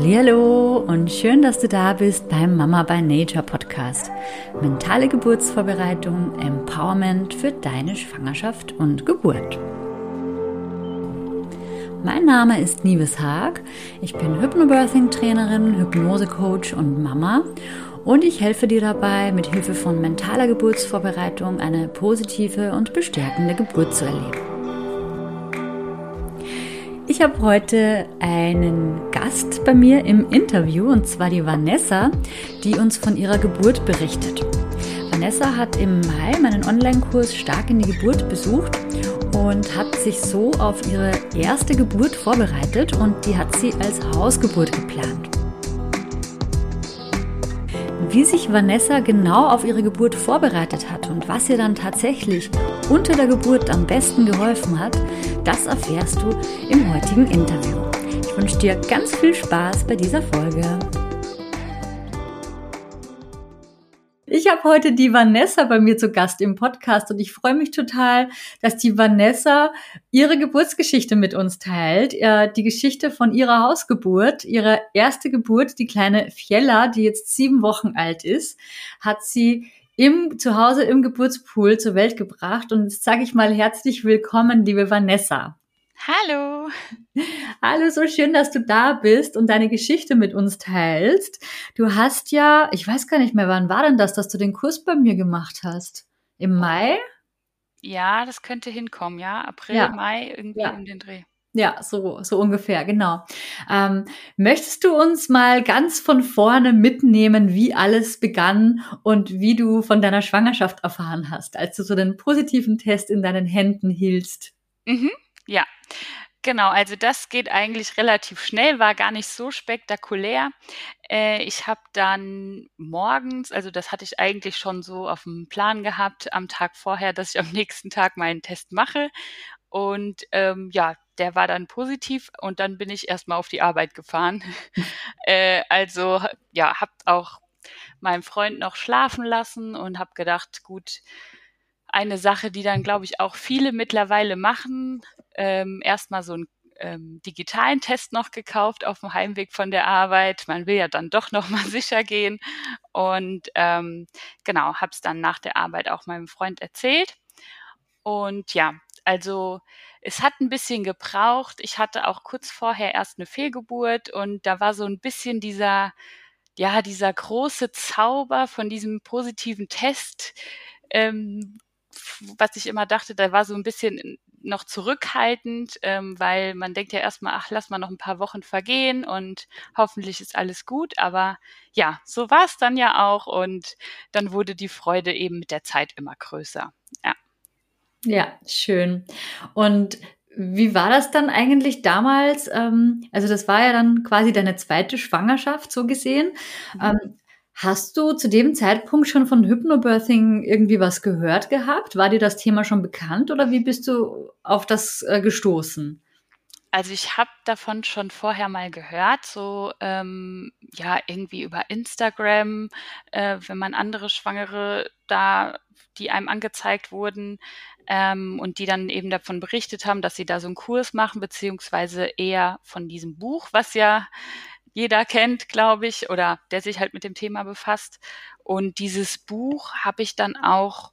Hallo und schön, dass du da bist beim Mama by Nature Podcast. Mentale Geburtsvorbereitung, Empowerment für deine Schwangerschaft und Geburt. Mein Name ist Nives Haag. Ich bin Hypnobirthing Trainerin, Hypnose-Coach und Mama und ich helfe dir dabei, mit Hilfe von mentaler Geburtsvorbereitung eine positive und bestärkende Geburt zu erleben. Ich habe heute einen Gast bei mir im Interview und zwar die Vanessa, die uns von ihrer Geburt berichtet. Vanessa hat im Mai meinen Online-Kurs Stark in die Geburt besucht und hat sich so auf ihre erste Geburt vorbereitet und die hat sie als Hausgeburt geplant. Wie sich Vanessa genau auf ihre Geburt vorbereitet hat und was ihr dann tatsächlich unter der Geburt am besten geholfen hat, das erfährst du im heutigen Interview. Ich wünsche dir ganz viel Spaß bei dieser Folge. Ich habe heute die Vanessa bei mir zu Gast im Podcast und ich freue mich total, dass die Vanessa ihre Geburtsgeschichte mit uns teilt. Die Geschichte von ihrer Hausgeburt, ihre erste Geburt, die kleine Fiella, die jetzt sieben Wochen alt ist, hat sie im Zuhause im Geburtspool zur Welt gebracht. Und jetzt sage ich mal herzlich willkommen, liebe Vanessa. Hallo. Hallo, so schön, dass du da bist und deine Geschichte mit uns teilst. Du hast ja, ich weiß gar nicht mehr, wann war denn das, dass du den Kurs bei mir gemacht hast? Im Mai? Ja, das könnte hinkommen, ja. April, ja. Mai, irgendwie ja. um den Dreh. Ja, so, so ungefähr, genau. Ähm, möchtest du uns mal ganz von vorne mitnehmen, wie alles begann und wie du von deiner Schwangerschaft erfahren hast, als du so den positiven Test in deinen Händen hieltst? Mhm, ja, genau. Also das geht eigentlich relativ schnell, war gar nicht so spektakulär. Äh, ich habe dann morgens, also das hatte ich eigentlich schon so auf dem Plan gehabt, am Tag vorher, dass ich am nächsten Tag meinen Test mache. Und ähm, ja, der war dann positiv und dann bin ich erstmal auf die Arbeit gefahren. äh, also ja, hab auch meinen Freund noch schlafen lassen und habe gedacht, gut, eine Sache, die dann, glaube ich, auch viele mittlerweile machen, ähm, erstmal so einen ähm, digitalen Test noch gekauft auf dem Heimweg von der Arbeit. Man will ja dann doch noch mal sicher gehen. Und ähm, genau, habe es dann nach der Arbeit auch meinem Freund erzählt. Und ja, also es hat ein bisschen gebraucht. Ich hatte auch kurz vorher erst eine Fehlgeburt und da war so ein bisschen dieser, ja, dieser große Zauber von diesem positiven Test, ähm, was ich immer dachte, da war so ein bisschen noch zurückhaltend, ähm, weil man denkt ja erstmal, ach, lass mal noch ein paar Wochen vergehen und hoffentlich ist alles gut. Aber ja, so war es dann ja auch und dann wurde die Freude eben mit der Zeit immer größer. Ja. Ja, schön. Und wie war das dann eigentlich damals? Ähm, also das war ja dann quasi deine zweite Schwangerschaft, so gesehen. Mhm. Ähm, hast du zu dem Zeitpunkt schon von Hypnobirthing irgendwie was gehört gehabt? War dir das Thema schon bekannt oder wie bist du auf das äh, gestoßen? Also ich habe davon schon vorher mal gehört, so ähm, ja irgendwie über Instagram, äh, wenn man andere Schwangere da, die einem angezeigt wurden, ähm, und die dann eben davon berichtet haben, dass sie da so einen Kurs machen, beziehungsweise eher von diesem Buch, was ja jeder kennt, glaube ich, oder der sich halt mit dem Thema befasst. Und dieses Buch habe ich dann auch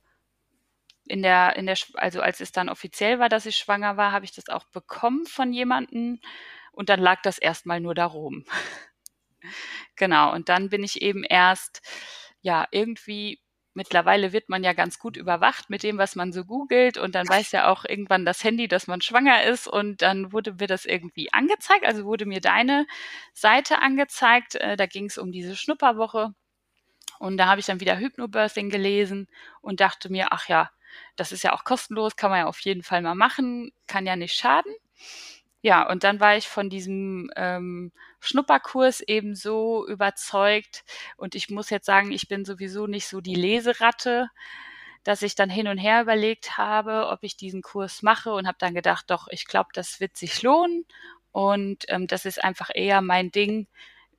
in der, in der, also als es dann offiziell war, dass ich schwanger war, habe ich das auch bekommen von jemandem und dann lag das erstmal nur darum. genau. Und dann bin ich eben erst, ja, irgendwie mittlerweile wird man ja ganz gut überwacht mit dem, was man so googelt und dann weiß ja auch irgendwann das Handy, dass man schwanger ist und dann wurde mir das irgendwie angezeigt, also wurde mir deine Seite angezeigt, äh, da ging es um diese Schnupperwoche und da habe ich dann wieder Hypnobirthing gelesen und dachte mir, ach ja, das ist ja auch kostenlos, kann man ja auf jeden Fall mal machen, kann ja nicht schaden. Ja, und dann war ich von diesem ähm, Schnupperkurs eben so überzeugt. Und ich muss jetzt sagen, ich bin sowieso nicht so die Leseratte, dass ich dann hin und her überlegt habe, ob ich diesen Kurs mache und habe dann gedacht, doch, ich glaube, das wird sich lohnen. Und ähm, das ist einfach eher mein Ding,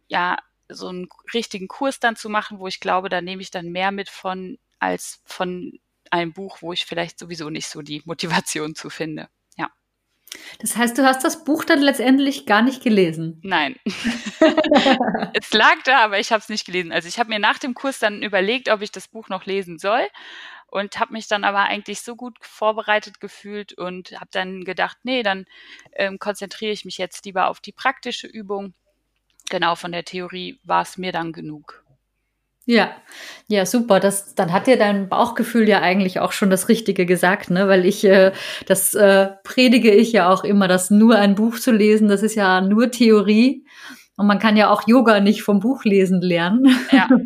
ja, so einen richtigen Kurs dann zu machen, wo ich glaube, da nehme ich dann mehr mit von, als von einem Buch, wo ich vielleicht sowieso nicht so die Motivation zu finde. Das heißt, du hast das Buch dann letztendlich gar nicht gelesen? Nein. es lag da, aber ich habe es nicht gelesen. Also ich habe mir nach dem Kurs dann überlegt, ob ich das Buch noch lesen soll und habe mich dann aber eigentlich so gut vorbereitet gefühlt und habe dann gedacht, nee, dann ähm, konzentriere ich mich jetzt lieber auf die praktische Übung. Genau, von der Theorie war es mir dann genug. Ja, ja, super. Das, dann hat dir dein Bauchgefühl ja eigentlich auch schon das Richtige gesagt, ne? Weil ich, äh, das äh, predige ich ja auch immer, dass nur ein Buch zu lesen, das ist ja nur Theorie. Und man kann ja auch Yoga nicht vom Buch lesen lernen. Ja.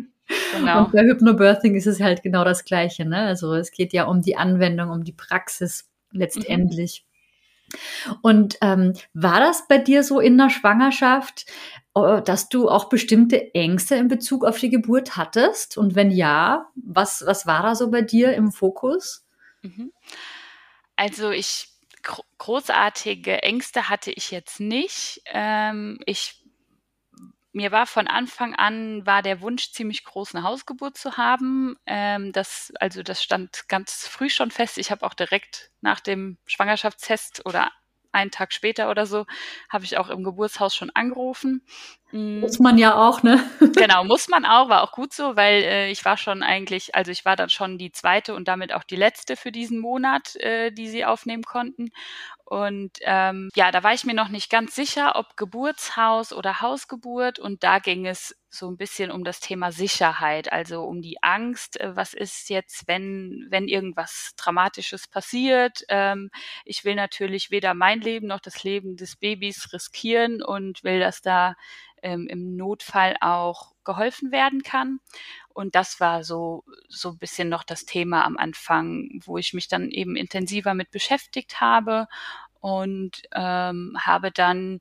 Genau. Und bei Hypnobirthing ist es halt genau das Gleiche. Ne? Also es geht ja um die Anwendung, um die Praxis letztendlich. Mhm. Und ähm, war das bei dir so in der Schwangerschaft, dass du auch bestimmte Ängste in Bezug auf die Geburt hattest? Und wenn ja, was, was war da so bei dir im Fokus? Mhm. Also ich großartige Ängste hatte ich jetzt nicht. Ähm, ich mir war von Anfang an war der Wunsch ziemlich groß, eine Hausgeburt zu haben. Ähm, das, also das stand ganz früh schon fest. Ich habe auch direkt nach dem Schwangerschaftstest oder einen Tag später oder so, habe ich auch im Geburtshaus schon angerufen. Mm. Muss man ja auch, ne? genau, muss man auch, war auch gut so, weil äh, ich war schon eigentlich, also ich war dann schon die zweite und damit auch die letzte für diesen Monat, äh, die sie aufnehmen konnten. Und ähm, ja, da war ich mir noch nicht ganz sicher, ob Geburtshaus oder Hausgeburt. Und da ging es so ein bisschen um das Thema Sicherheit, also um die Angst, äh, was ist jetzt, wenn, wenn irgendwas Dramatisches passiert. Ähm, ich will natürlich weder mein Leben noch das Leben des Babys riskieren und will, dass da ähm, im Notfall auch geholfen werden kann. Und das war so, so ein bisschen noch das Thema am Anfang, wo ich mich dann eben intensiver mit beschäftigt habe und ähm, habe dann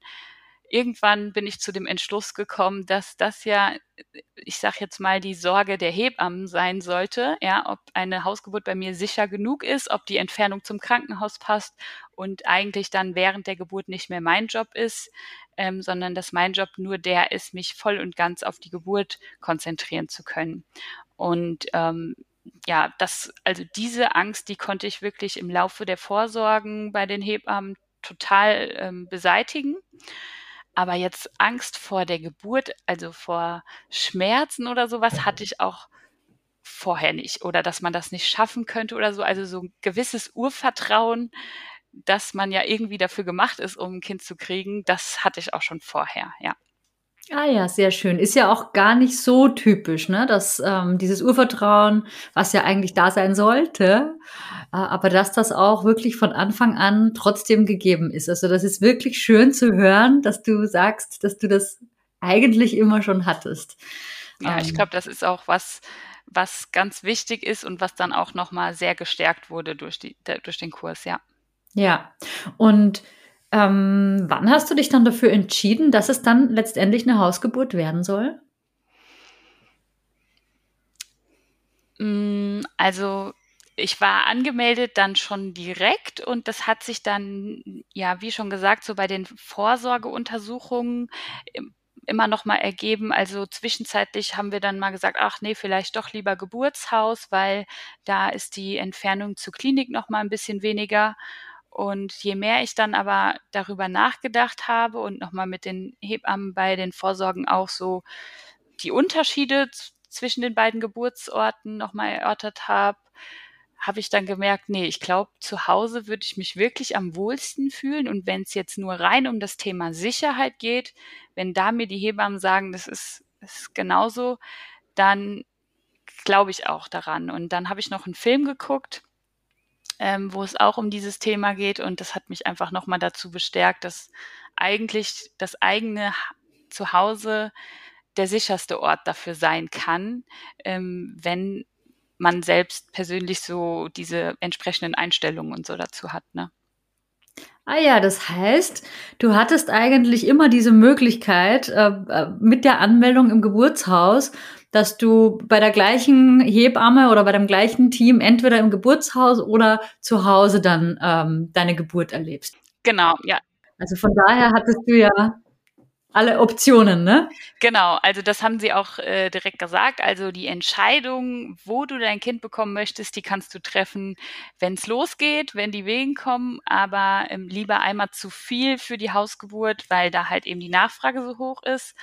irgendwann bin ich zu dem Entschluss gekommen, dass das ja, ich sage jetzt mal, die Sorge der Hebammen sein sollte, ja, ob eine Hausgeburt bei mir sicher genug ist, ob die Entfernung zum Krankenhaus passt und eigentlich dann während der Geburt nicht mehr mein Job ist, ähm, sondern dass mein Job nur der ist, mich voll und ganz auf die Geburt konzentrieren zu können. Und ähm, ja, das, also diese Angst, die konnte ich wirklich im Laufe der Vorsorgen bei den Hebammen total ähm, beseitigen. Aber jetzt Angst vor der Geburt, also vor Schmerzen oder sowas, hatte ich auch vorher nicht. Oder dass man das nicht schaffen könnte oder so. Also so ein gewisses Urvertrauen, dass man ja irgendwie dafür gemacht ist, um ein Kind zu kriegen, das hatte ich auch schon vorher, ja. Ah ja, sehr schön. Ist ja auch gar nicht so typisch, ne? Dass ähm, dieses Urvertrauen, was ja eigentlich da sein sollte, äh, aber dass das auch wirklich von Anfang an trotzdem gegeben ist. Also das ist wirklich schön zu hören, dass du sagst, dass du das eigentlich immer schon hattest. Ja, ähm, ich glaube, das ist auch was, was ganz wichtig ist und was dann auch nochmal sehr gestärkt wurde durch, die, durch den Kurs, ja. Ja, und ähm, wann hast du dich dann dafür entschieden, dass es dann letztendlich eine Hausgeburt werden soll? Mm, also ich war angemeldet dann schon direkt und das hat sich dann, ja, wie schon gesagt, so bei den Vorsorgeuntersuchungen immer noch mal ergeben. Also zwischenzeitlich haben wir dann mal gesagt, ach nee, vielleicht doch lieber Geburtshaus, weil da ist die Entfernung zur Klinik noch mal ein bisschen weniger. Und je mehr ich dann aber darüber nachgedacht habe und nochmal mit den Hebammen bei den Vorsorgen auch so die Unterschiede zwischen den beiden Geburtsorten nochmal erörtert habe, habe ich dann gemerkt, nee, ich glaube, zu Hause würde ich mich wirklich am wohlsten fühlen. Und wenn es jetzt nur rein um das Thema Sicherheit geht, wenn da mir die Hebammen sagen, das ist, ist genauso, dann glaube ich auch daran. Und dann habe ich noch einen Film geguckt ähm, wo es auch um dieses Thema geht. Und das hat mich einfach nochmal dazu bestärkt, dass eigentlich das eigene Zuhause der sicherste Ort dafür sein kann, ähm, wenn man selbst persönlich so diese entsprechenden Einstellungen und so dazu hat. Ne? Ah ja, das heißt, du hattest eigentlich immer diese Möglichkeit äh, äh mit der Anmeldung im Geburtshaus dass du bei der gleichen Hebamme oder bei dem gleichen Team entweder im Geburtshaus oder zu Hause dann ähm, deine Geburt erlebst. Genau, ja. Also von daher hattest du ja alle Optionen, ne? Genau, also das haben sie auch äh, direkt gesagt. Also die Entscheidung, wo du dein Kind bekommen möchtest, die kannst du treffen, wenn es losgeht, wenn die Wehen kommen, aber ähm, lieber einmal zu viel für die Hausgeburt, weil da halt eben die Nachfrage so hoch ist.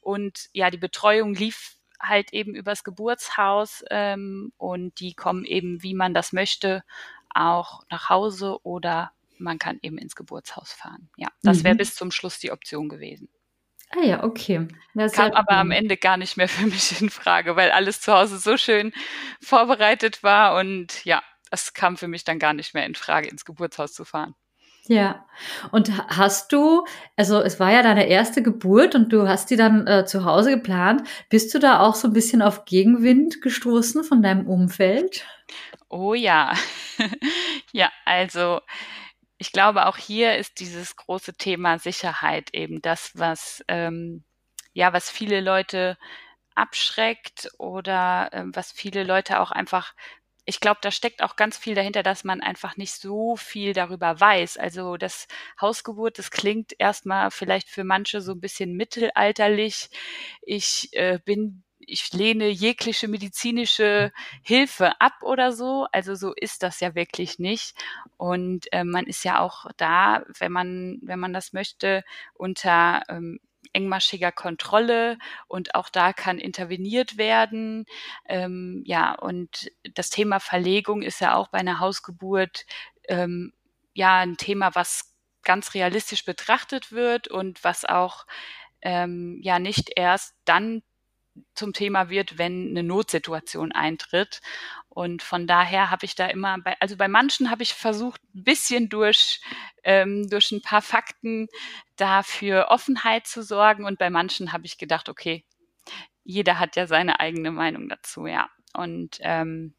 Und ja, die Betreuung lief halt eben übers Geburtshaus ähm, und die kommen eben, wie man das möchte, auch nach Hause oder man kann eben ins Geburtshaus fahren. Ja, das mhm. wäre bis zum Schluss die Option gewesen. Ah ja, okay. Das Kam aber cool. am Ende gar nicht mehr für mich in Frage, weil alles zu Hause so schön vorbereitet war und ja, es kam für mich dann gar nicht mehr in Frage, ins Geburtshaus zu fahren. Ja, und hast du, also es war ja deine erste Geburt und du hast die dann äh, zu Hause geplant. Bist du da auch so ein bisschen auf Gegenwind gestoßen von deinem Umfeld? Oh ja, ja, also ich glaube, auch hier ist dieses große Thema Sicherheit eben das, was ähm, ja, was viele Leute abschreckt oder äh, was viele Leute auch einfach ich glaube, da steckt auch ganz viel dahinter, dass man einfach nicht so viel darüber weiß. Also das Hausgeburt, das klingt erstmal vielleicht für manche so ein bisschen mittelalterlich. Ich äh, bin ich lehne jegliche medizinische Hilfe ab oder so. Also so ist das ja wirklich nicht. Und äh, man ist ja auch da, wenn man, wenn man das möchte, unter ähm, engmaschiger Kontrolle und auch da kann interveniert werden. Ähm, ja, und das Thema Verlegung ist ja auch bei einer Hausgeburt ähm, ja ein Thema, was ganz realistisch betrachtet wird und was auch ähm, ja nicht erst dann zum Thema wird, wenn eine Notsituation eintritt. Und von daher habe ich da immer, bei, also bei manchen habe ich versucht, ein bisschen durch, ähm, durch ein paar Fakten dafür Offenheit zu sorgen. Und bei manchen habe ich gedacht, okay, jeder hat ja seine eigene Meinung dazu, ja. Und ähm,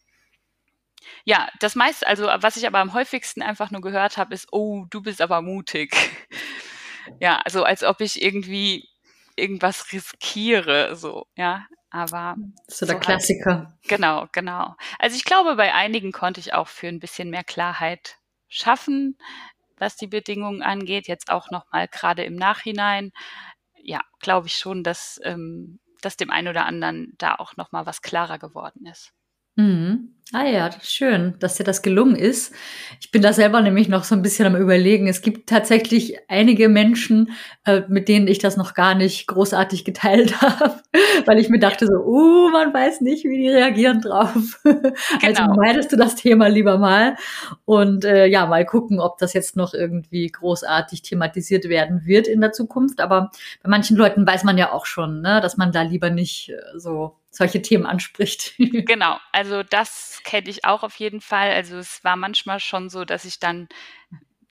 ja, das meiste, also was ich aber am häufigsten einfach nur gehört habe, ist, oh, du bist aber mutig. ja, also als ob ich irgendwie irgendwas riskiere, so, ja. Aber. So der so Klassiker. Halt, genau, genau. Also ich glaube, bei einigen konnte ich auch für ein bisschen mehr Klarheit schaffen, was die Bedingungen angeht. Jetzt auch nochmal gerade im Nachhinein. Ja, glaube ich schon, dass, ähm, dass dem einen oder anderen da auch nochmal was klarer geworden ist. Mhm. Ah ja, schön, dass dir das gelungen ist. Ich bin da selber nämlich noch so ein bisschen am Überlegen. Es gibt tatsächlich einige Menschen, äh, mit denen ich das noch gar nicht großartig geteilt habe, weil ich mir dachte so, uh, man weiß nicht, wie die reagieren drauf. Also genau. Also meidest du das Thema lieber mal und äh, ja, mal gucken, ob das jetzt noch irgendwie großartig thematisiert werden wird in der Zukunft. Aber bei manchen Leuten weiß man ja auch schon, ne, dass man da lieber nicht äh, so solche Themen anspricht. genau, also das kenne ich auch auf jeden Fall. Also es war manchmal schon so, dass ich dann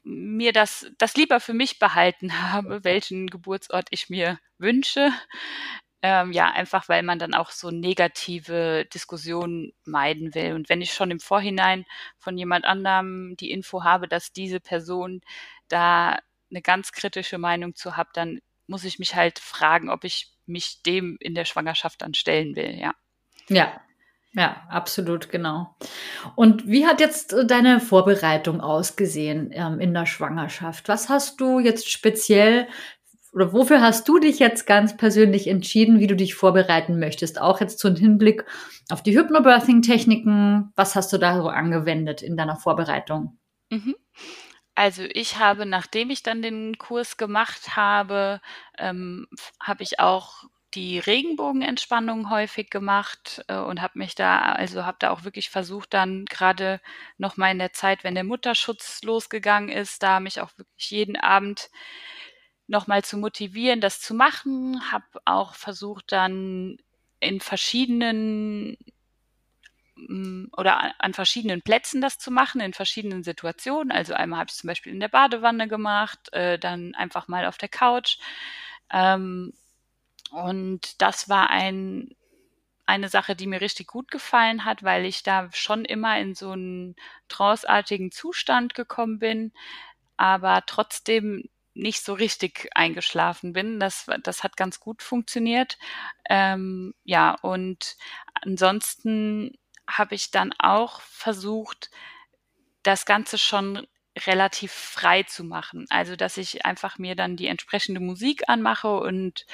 mir das, das lieber für mich behalten habe, welchen Geburtsort ich mir wünsche. Ähm, ja, einfach weil man dann auch so negative Diskussionen meiden will. Und wenn ich schon im Vorhinein von jemand anderem die Info habe, dass diese Person da eine ganz kritische Meinung zu hat, dann muss ich mich halt fragen, ob ich mich dem in der Schwangerschaft dann stellen will, ja. Ja, ja, absolut, genau. Und wie hat jetzt äh, deine Vorbereitung ausgesehen ähm, in der Schwangerschaft? Was hast du jetzt speziell oder wofür hast du dich jetzt ganz persönlich entschieden, wie du dich vorbereiten möchtest? Auch jetzt zum Hinblick auf die Hypnobirthing-Techniken. Was hast du da so angewendet in deiner Vorbereitung? Mhm. Also ich habe, nachdem ich dann den Kurs gemacht habe, ähm, habe ich auch die Regenbogenentspannung häufig gemacht äh, und habe mich da, also habe da auch wirklich versucht, dann gerade noch mal in der Zeit, wenn der Mutterschutz losgegangen ist, da mich auch wirklich jeden Abend noch mal zu motivieren, das zu machen. Habe auch versucht, dann in verschiedenen Mm, oder an verschiedenen Plätzen das zu machen, in verschiedenen Situationen. Also einmal habe ich zum Beispiel in der Badewanne gemacht, äh, dann einfach mal auf der Couch. Ähm, und das war ein, eine Sache, die mir richtig gut gefallen hat, weil ich da schon immer in so einen tranceartigen Zustand gekommen bin, aber trotzdem nicht so richtig eingeschlafen bin. Das, das hat ganz gut funktioniert. Ähm, ja, und ansonsten habe ich dann auch versucht, das Ganze schon relativ frei zu machen. Also, dass ich einfach mir dann die entsprechende Musik anmache und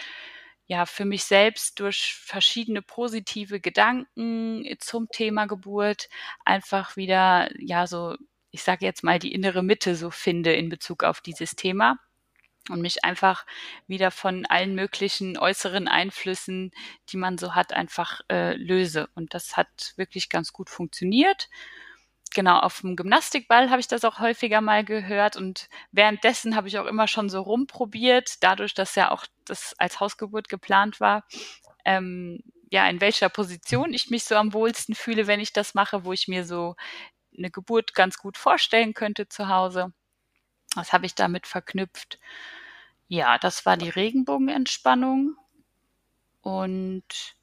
ja, für mich selbst durch verschiedene positive Gedanken zum Thema Geburt einfach wieder, ja, so, ich sage jetzt mal, die innere Mitte so finde in Bezug auf dieses Thema und mich einfach wieder von allen möglichen äußeren Einflüssen, die man so hat, einfach äh, löse. Und das hat wirklich ganz gut funktioniert genau, auf dem Gymnastikball habe ich das auch häufiger mal gehört und währenddessen habe ich auch immer schon so rumprobiert, dadurch, dass ja auch das als Hausgeburt geplant war, ähm, ja, in welcher Position ich mich so am wohlsten fühle, wenn ich das mache, wo ich mir so eine Geburt ganz gut vorstellen könnte zu Hause. Was habe ich damit verknüpft? Ja, das war die Regenbogenentspannung und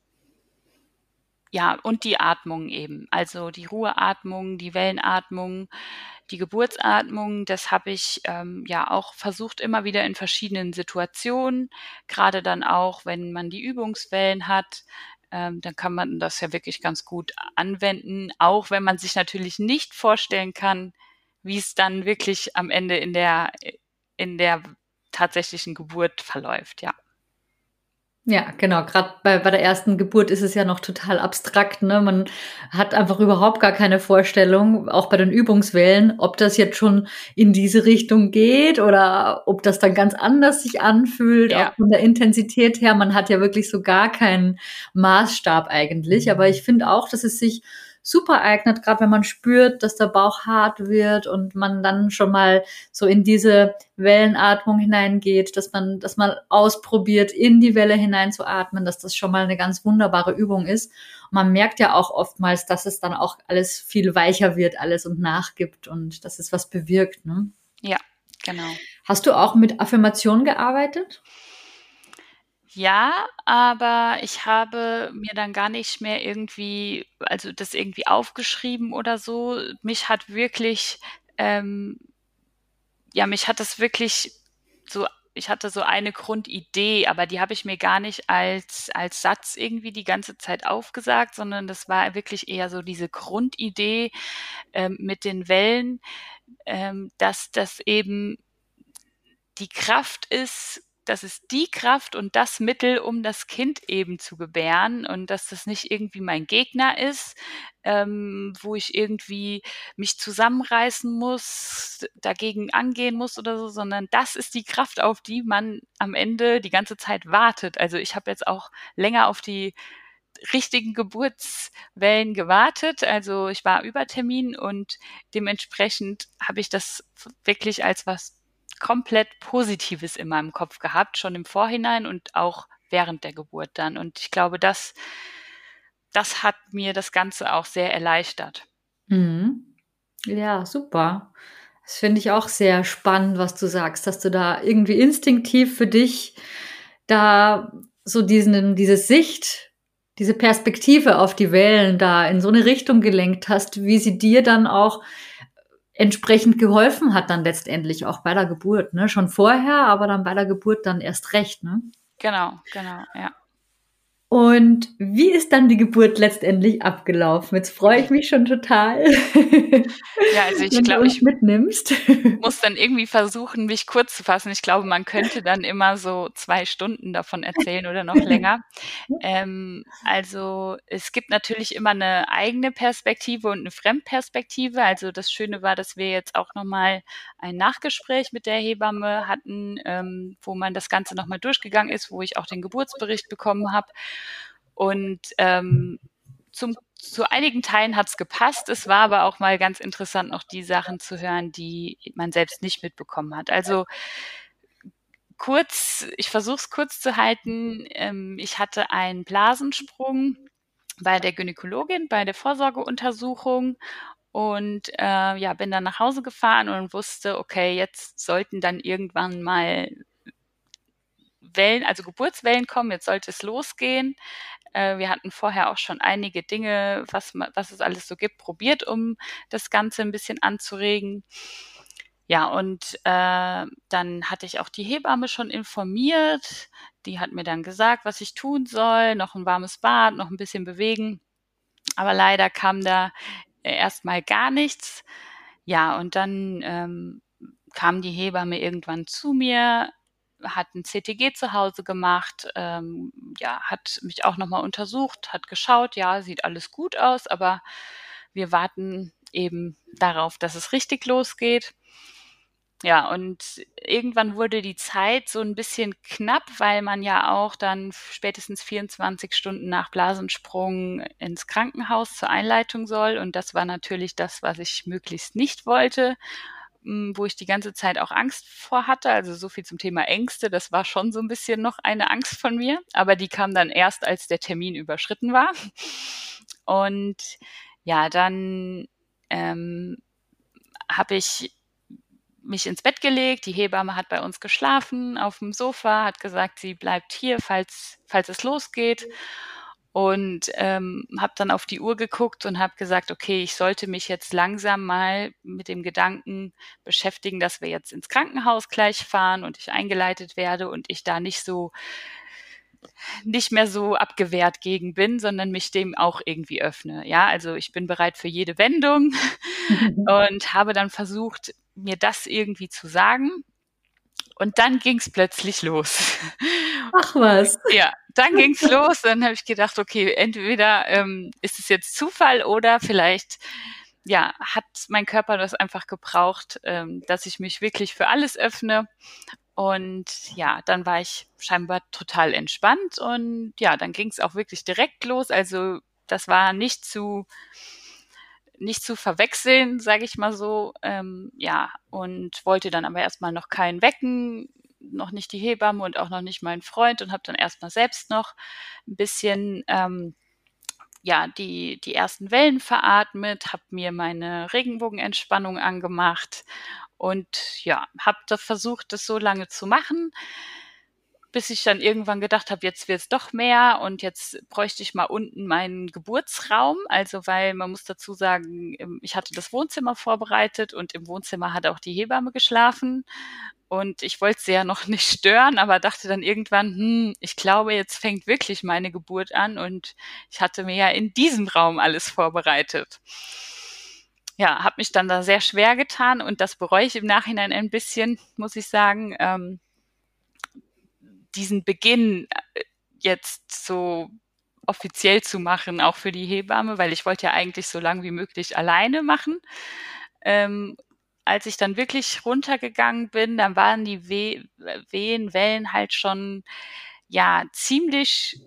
ja, und die Atmung eben. Also die Ruheatmung, die Wellenatmung, die Geburtsatmung, das habe ich ähm, ja auch versucht, immer wieder in verschiedenen Situationen, gerade dann auch, wenn man die Übungswellen hat, ähm, dann kann man das ja wirklich ganz gut anwenden, auch wenn man sich natürlich nicht vorstellen kann, wie es dann wirklich am Ende in der, in der tatsächlichen Geburt verläuft, ja. Ja, genau. Gerade bei, bei der ersten Geburt ist es ja noch total abstrakt. Ne? Man hat einfach überhaupt gar keine Vorstellung, auch bei den Übungswellen, ob das jetzt schon in diese Richtung geht oder ob das dann ganz anders sich anfühlt, ja. auch von der Intensität her. Man hat ja wirklich so gar keinen Maßstab eigentlich. Aber ich finde auch, dass es sich super eignet, gerade wenn man spürt, dass der Bauch hart wird und man dann schon mal so in diese Wellenatmung hineingeht, dass man das mal ausprobiert, in die Welle hineinzuatmen, dass das schon mal eine ganz wunderbare Übung ist. Und man merkt ja auch oftmals, dass es dann auch alles viel weicher wird, alles und nachgibt und dass es was bewirkt. Ne? Ja, genau. Hast du auch mit Affirmationen gearbeitet? Ja, aber ich habe mir dann gar nicht mehr irgendwie, also das irgendwie aufgeschrieben oder so. Mich hat wirklich, ähm, ja, mich hat das wirklich so, ich hatte so eine Grundidee, aber die habe ich mir gar nicht als, als Satz irgendwie die ganze Zeit aufgesagt, sondern das war wirklich eher so diese Grundidee ähm, mit den Wellen, ähm, dass das eben die Kraft ist, das ist die Kraft und das Mittel, um das Kind eben zu gebären und dass das nicht irgendwie mein Gegner ist, ähm, wo ich irgendwie mich zusammenreißen muss, dagegen angehen muss oder so, sondern das ist die Kraft, auf die man am Ende die ganze Zeit wartet. Also ich habe jetzt auch länger auf die richtigen Geburtswellen gewartet. Also ich war über Termin und dementsprechend habe ich das wirklich als was komplett Positives in meinem Kopf gehabt, schon im Vorhinein und auch während der Geburt dann. Und ich glaube, das, das hat mir das Ganze auch sehr erleichtert. Mhm. Ja, super. Das finde ich auch sehr spannend, was du sagst, dass du da irgendwie instinktiv für dich da so diesen, diese Sicht, diese Perspektive auf die Wellen da in so eine Richtung gelenkt hast, wie sie dir dann auch entsprechend geholfen hat dann letztendlich auch bei der Geburt, ne? Schon vorher, aber dann bei der Geburt dann erst recht, ne? Genau, genau, ja. Und wie ist dann die Geburt letztendlich abgelaufen? Jetzt freue ich mich schon total. Ja, also ich glaube, ich mitnimmst. muss dann irgendwie versuchen, mich kurz zu fassen. Ich glaube, man könnte dann immer so zwei Stunden davon erzählen oder noch länger. Ähm, also es gibt natürlich immer eine eigene Perspektive und eine Fremdperspektive. Also das Schöne war, dass wir jetzt auch nochmal ein Nachgespräch mit der Hebamme hatten, ähm, wo man das Ganze nochmal durchgegangen ist, wo ich auch den Geburtsbericht bekommen habe. Und ähm, zum, zu einigen Teilen hat es gepasst. Es war aber auch mal ganz interessant, noch die Sachen zu hören, die man selbst nicht mitbekommen hat. Also kurz, ich versuche es kurz zu halten. Ähm, ich hatte einen Blasensprung bei der Gynäkologin, bei der Vorsorgeuntersuchung und äh, ja, bin dann nach Hause gefahren und wusste, okay, jetzt sollten dann irgendwann mal Wellen, also Geburtswellen kommen, jetzt sollte es losgehen. Äh, wir hatten vorher auch schon einige Dinge, was, was es alles so gibt, probiert, um das Ganze ein bisschen anzuregen. Ja, und äh, dann hatte ich auch die Hebamme schon informiert. Die hat mir dann gesagt, was ich tun soll, noch ein warmes Bad, noch ein bisschen bewegen. Aber leider kam da erstmal gar nichts. Ja, und dann ähm, kam die Hebamme irgendwann zu mir, hat ein CTG zu Hause gemacht, ähm, ja, hat mich auch nochmal untersucht, hat geschaut, ja, sieht alles gut aus, aber wir warten eben darauf, dass es richtig losgeht. Ja, und irgendwann wurde die Zeit so ein bisschen knapp, weil man ja auch dann spätestens 24 Stunden nach Blasensprung ins Krankenhaus zur Einleitung soll. Und das war natürlich das, was ich möglichst nicht wollte, wo ich die ganze Zeit auch Angst vor hatte. Also so viel zum Thema Ängste. Das war schon so ein bisschen noch eine Angst von mir. Aber die kam dann erst, als der Termin überschritten war. Und ja, dann ähm, habe ich mich ins Bett gelegt. Die Hebamme hat bei uns geschlafen auf dem Sofa, hat gesagt, sie bleibt hier, falls, falls es losgeht. Und ähm, habe dann auf die Uhr geguckt und habe gesagt, okay, ich sollte mich jetzt langsam mal mit dem Gedanken beschäftigen, dass wir jetzt ins Krankenhaus gleich fahren und ich eingeleitet werde und ich da nicht so nicht mehr so abgewehrt gegen bin, sondern mich dem auch irgendwie öffne. Ja, also ich bin bereit für jede Wendung und habe dann versucht, mir das irgendwie zu sagen. Und dann ging es plötzlich los. Ach was. Ja, dann ging es los. Dann habe ich gedacht, okay, entweder ähm, ist es jetzt Zufall oder vielleicht ja, hat mein Körper das einfach gebraucht, ähm, dass ich mich wirklich für alles öffne. Und ja, dann war ich scheinbar total entspannt und ja, dann ging es auch wirklich direkt los. Also das war nicht zu nicht zu verwechseln, sage ich mal so. Ähm, ja, und wollte dann aber erstmal noch keinen wecken, noch nicht die Hebamme und auch noch nicht meinen Freund und habe dann erstmal selbst noch ein bisschen ähm, ja, die, die ersten Wellen veratmet, habe mir meine Regenbogenentspannung angemacht und ja, habe versucht, das so lange zu machen, bis ich dann irgendwann gedacht habe, jetzt wird es doch mehr und jetzt bräuchte ich mal unten meinen Geburtsraum. Also weil man muss dazu sagen, ich hatte das Wohnzimmer vorbereitet und im Wohnzimmer hat auch die Hebamme geschlafen. Und ich wollte sie ja noch nicht stören, aber dachte dann irgendwann, hm, ich glaube, jetzt fängt wirklich meine Geburt an und ich hatte mir ja in diesem Raum alles vorbereitet. Ja, habe mich dann da sehr schwer getan und das bereue ich im Nachhinein ein bisschen, muss ich sagen. Ähm, diesen Beginn äh, jetzt so offiziell zu machen, auch für die Hebamme, weil ich wollte ja eigentlich so lange wie möglich alleine machen. Ähm, als ich dann wirklich runtergegangen bin, dann waren die Weh Wehenwellen halt schon ja ziemlich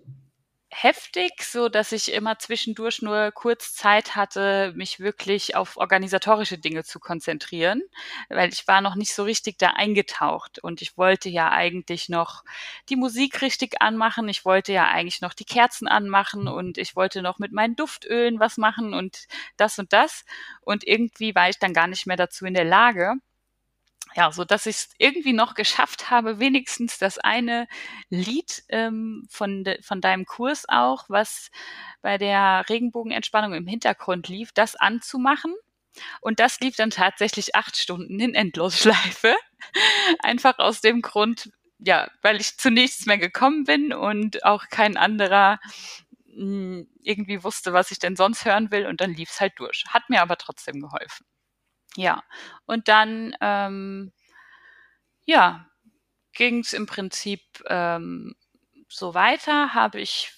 heftig, so dass ich immer zwischendurch nur kurz Zeit hatte, mich wirklich auf organisatorische Dinge zu konzentrieren, weil ich war noch nicht so richtig da eingetaucht. Und ich wollte ja eigentlich noch die Musik richtig anmachen, ich wollte ja eigentlich noch die Kerzen anmachen und ich wollte noch mit meinen Duftölen was machen und das und das. Und irgendwie war ich dann gar nicht mehr dazu in der Lage ja, so dass ich es irgendwie noch geschafft habe, wenigstens das eine Lied ähm, von, de, von deinem Kurs auch, was bei der Regenbogenentspannung im Hintergrund lief, das anzumachen. Und das lief dann tatsächlich acht Stunden in Endlosschleife. Einfach aus dem Grund, ja, weil ich zu nichts mehr gekommen bin und auch kein anderer hm, irgendwie wusste, was ich denn sonst hören will. Und dann lief es halt durch. Hat mir aber trotzdem geholfen. Ja, und dann, ähm, ja, ging es im Prinzip ähm, so weiter, habe ich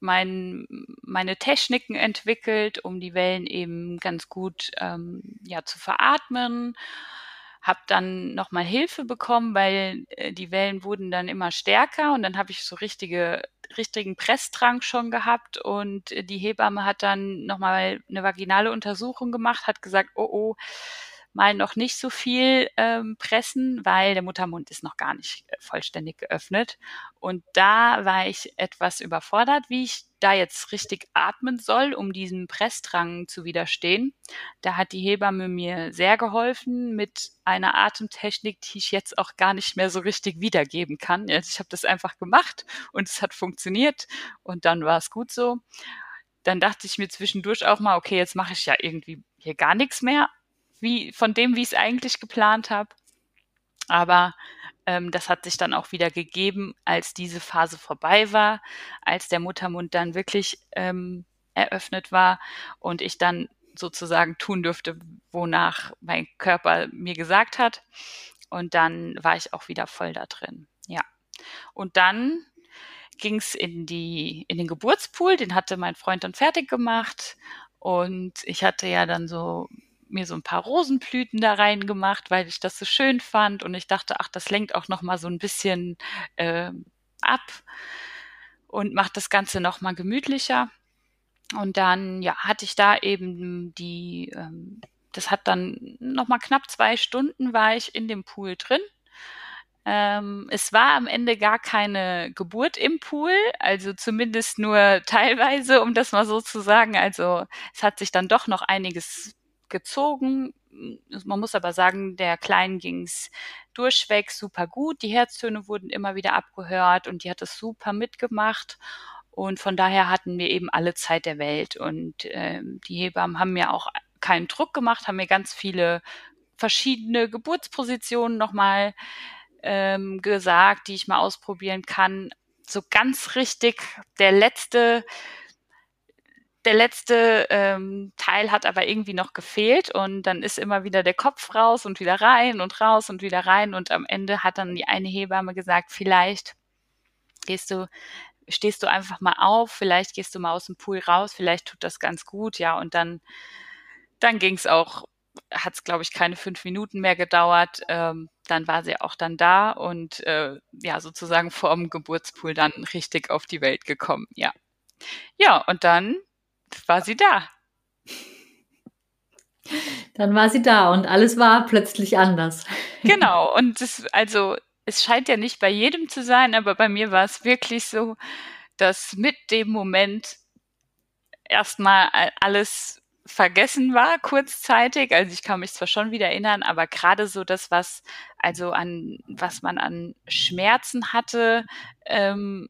mein, meine Techniken entwickelt, um die Wellen eben ganz gut ähm, ja, zu veratmen. Habe dann nochmal Hilfe bekommen, weil äh, die Wellen wurden dann immer stärker und dann habe ich so richtige, richtigen Presstrank schon gehabt und die Hebamme hat dann nochmal eine vaginale Untersuchung gemacht, hat gesagt, oh oh, mal noch nicht so viel ähm, pressen, weil der Muttermund ist noch gar nicht äh, vollständig geöffnet. Und da war ich etwas überfordert, wie ich da jetzt richtig atmen soll, um diesem Pressdrang zu widerstehen. Da hat die Hebamme mir sehr geholfen mit einer Atemtechnik, die ich jetzt auch gar nicht mehr so richtig wiedergeben kann. Also ich habe das einfach gemacht und es hat funktioniert und dann war es gut so. Dann dachte ich mir zwischendurch auch mal, okay, jetzt mache ich ja irgendwie hier gar nichts mehr, wie von dem, wie ich es eigentlich geplant habe. Aber ähm, das hat sich dann auch wieder gegeben, als diese Phase vorbei war, als der Muttermund dann wirklich ähm, eröffnet war und ich dann sozusagen tun dürfte, wonach mein Körper mir gesagt hat. Und dann war ich auch wieder voll da drin. Ja. Und dann ging es in in den Geburtspool, den hatte mein Freund dann fertig gemacht und ich hatte ja dann so mir so ein paar Rosenblüten da rein gemacht, weil ich das so schön fand und ich dachte, ach, das lenkt auch noch mal so ein bisschen äh, ab und macht das Ganze noch mal gemütlicher. Und dann ja hatte ich da eben die, ähm, das hat dann noch mal knapp zwei Stunden war ich in dem Pool drin ähm, es war am Ende gar keine Geburt im Pool, also zumindest nur teilweise, um das mal so zu sagen. Also es hat sich dann doch noch einiges gezogen. Man muss aber sagen, der Kleinen ging's durchweg super gut. Die Herztöne wurden immer wieder abgehört und die hat es super mitgemacht. Und von daher hatten wir eben alle Zeit der Welt. Und ähm, die Hebammen haben mir auch keinen Druck gemacht, haben mir ganz viele verschiedene Geburtspositionen nochmal ähm, gesagt, die ich mal ausprobieren kann. So ganz richtig, der letzte, der letzte ähm, Teil hat aber irgendwie noch gefehlt und dann ist immer wieder der Kopf raus und wieder rein und raus und wieder rein und am Ende hat dann die eine Hebamme gesagt, vielleicht gehst du stehst du einfach mal auf, vielleicht gehst du mal aus dem Pool raus, vielleicht tut das ganz gut, ja, und dann, dann ging es auch hat es, glaube ich, keine fünf Minuten mehr gedauert. Ähm, dann war sie auch dann da und äh, ja, sozusagen vor dem Geburtspool dann richtig auf die Welt gekommen. Ja. Ja, und dann war sie da. Dann war sie da und alles war plötzlich anders. Genau, und es, also es scheint ja nicht bei jedem zu sein, aber bei mir war es wirklich so, dass mit dem Moment erstmal alles vergessen war kurzzeitig. Also ich kann mich zwar schon wieder erinnern, aber gerade so das, was also an was man an Schmerzen hatte, ähm,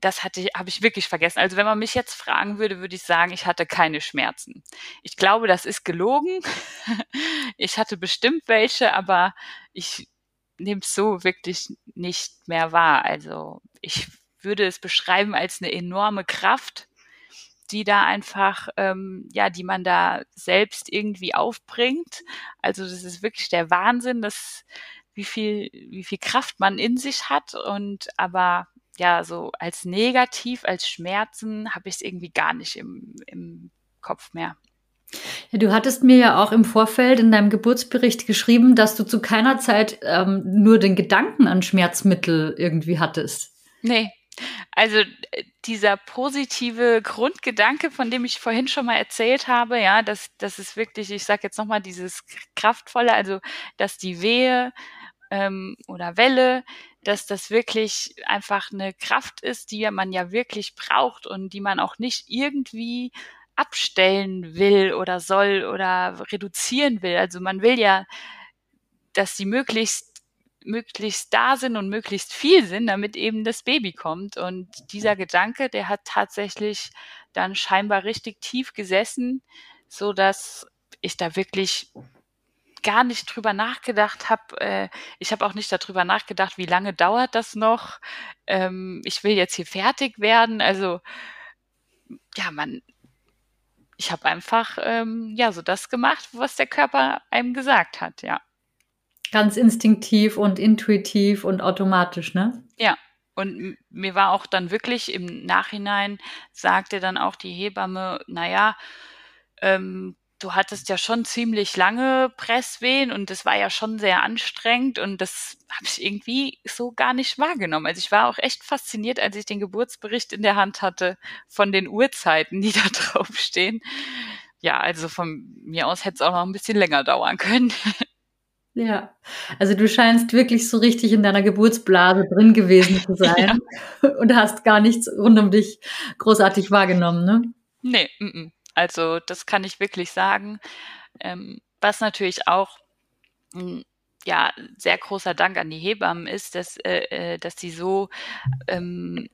das hatte habe ich wirklich vergessen. Also wenn man mich jetzt fragen würde, würde ich sagen, ich hatte keine Schmerzen. Ich glaube, das ist gelogen. ich hatte bestimmt welche, aber ich nehme es so wirklich nicht mehr wahr. Also ich würde es beschreiben als eine enorme Kraft, die da einfach, ähm, ja, die man da selbst irgendwie aufbringt. Also das ist wirklich der Wahnsinn, dass wie viel, wie viel Kraft man in sich hat und aber ja, so als negativ, als Schmerzen habe ich es irgendwie gar nicht im, im Kopf mehr. Ja, du hattest mir ja auch im Vorfeld in deinem Geburtsbericht geschrieben, dass du zu keiner Zeit ähm, nur den Gedanken an Schmerzmittel irgendwie hattest. Nee, also äh, dieser positive Grundgedanke, von dem ich vorhin schon mal erzählt habe, ja, dass das ist wirklich, ich sage jetzt nochmal dieses kraftvolle, also dass die Wehe ähm, oder Welle, dass das wirklich einfach eine Kraft ist, die man ja wirklich braucht und die man auch nicht irgendwie abstellen will oder soll oder reduzieren will. Also man will ja, dass sie möglichst möglichst da sind und möglichst viel sind, damit eben das Baby kommt. Und dieser Gedanke, der hat tatsächlich dann scheinbar richtig tief gesessen, so dass ich da wirklich gar nicht drüber nachgedacht habe. Äh, ich habe auch nicht darüber nachgedacht, wie lange dauert das noch. Ähm, ich will jetzt hier fertig werden. Also ja, man, ich habe einfach ähm, ja so das gemacht, was der Körper einem gesagt hat. Ja. Ganz instinktiv und intuitiv und automatisch, ne? Ja. Und mir war auch dann wirklich im Nachhinein, sagte dann auch die Hebamme, naja, ähm, du hattest ja schon ziemlich lange Presswehen und das war ja schon sehr anstrengend und das habe ich irgendwie so gar nicht wahrgenommen. Also ich war auch echt fasziniert, als ich den Geburtsbericht in der Hand hatte von den Uhrzeiten, die da draufstehen. Ja, also von mir aus hätte es auch noch ein bisschen länger dauern können. Ja, also du scheinst wirklich so richtig in deiner Geburtsblase drin gewesen zu sein ja. und hast gar nichts rund um dich großartig wahrgenommen, ne? Nee, m -m. Also das kann ich wirklich sagen. Ähm, was natürlich auch hm, ja sehr großer Dank an die Hebammen ist, dass äh, äh dass sie so ähm,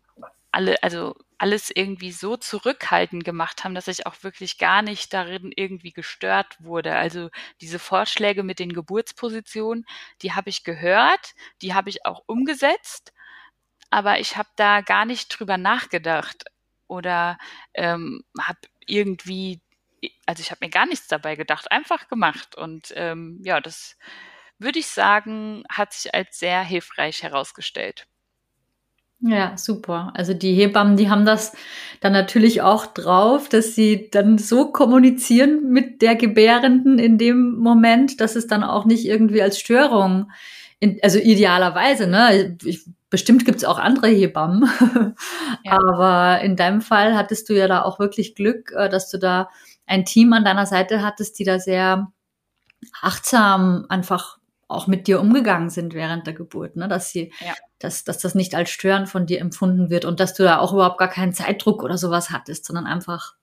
alle, also alles irgendwie so zurückhaltend gemacht haben, dass ich auch wirklich gar nicht darin irgendwie gestört wurde. Also diese Vorschläge mit den Geburtspositionen, die habe ich gehört, die habe ich auch umgesetzt, aber ich habe da gar nicht drüber nachgedacht oder ähm, habe irgendwie also ich habe mir gar nichts dabei gedacht, einfach gemacht. Und ähm, ja, das würde ich sagen, hat sich als sehr hilfreich herausgestellt. Ja, super. Also die Hebammen, die haben das dann natürlich auch drauf, dass sie dann so kommunizieren mit der Gebärenden in dem Moment, dass es dann auch nicht irgendwie als Störung, in, also idealerweise, ne? Ich, bestimmt gibt's auch andere Hebammen, ja. aber in deinem Fall hattest du ja da auch wirklich Glück, äh, dass du da ein Team an deiner Seite hattest, die da sehr achtsam einfach auch mit dir umgegangen sind während der Geburt, ne? dass sie, ja. dass, dass das nicht als Stören von dir empfunden wird und dass du da auch überhaupt gar keinen Zeitdruck oder sowas hattest, sondern einfach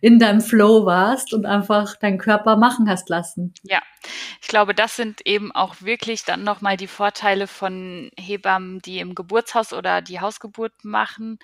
in deinem Flow warst und einfach deinen Körper machen hast lassen. Ja, ich glaube, das sind eben auch wirklich dann nochmal die Vorteile von Hebammen, die im Geburtshaus oder die Hausgeburt machen,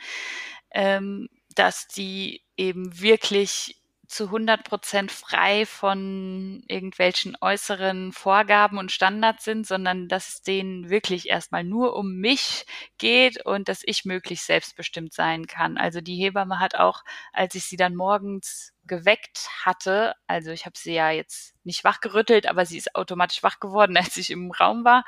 ähm, dass die eben wirklich zu 100 Prozent frei von irgendwelchen äußeren Vorgaben und Standards sind, sondern dass es denen wirklich erstmal nur um mich geht und dass ich möglichst selbstbestimmt sein kann. Also die Hebamme hat auch, als ich sie dann morgens geweckt hatte, also ich habe sie ja jetzt nicht wachgerüttelt, aber sie ist automatisch wach geworden, als ich im Raum war.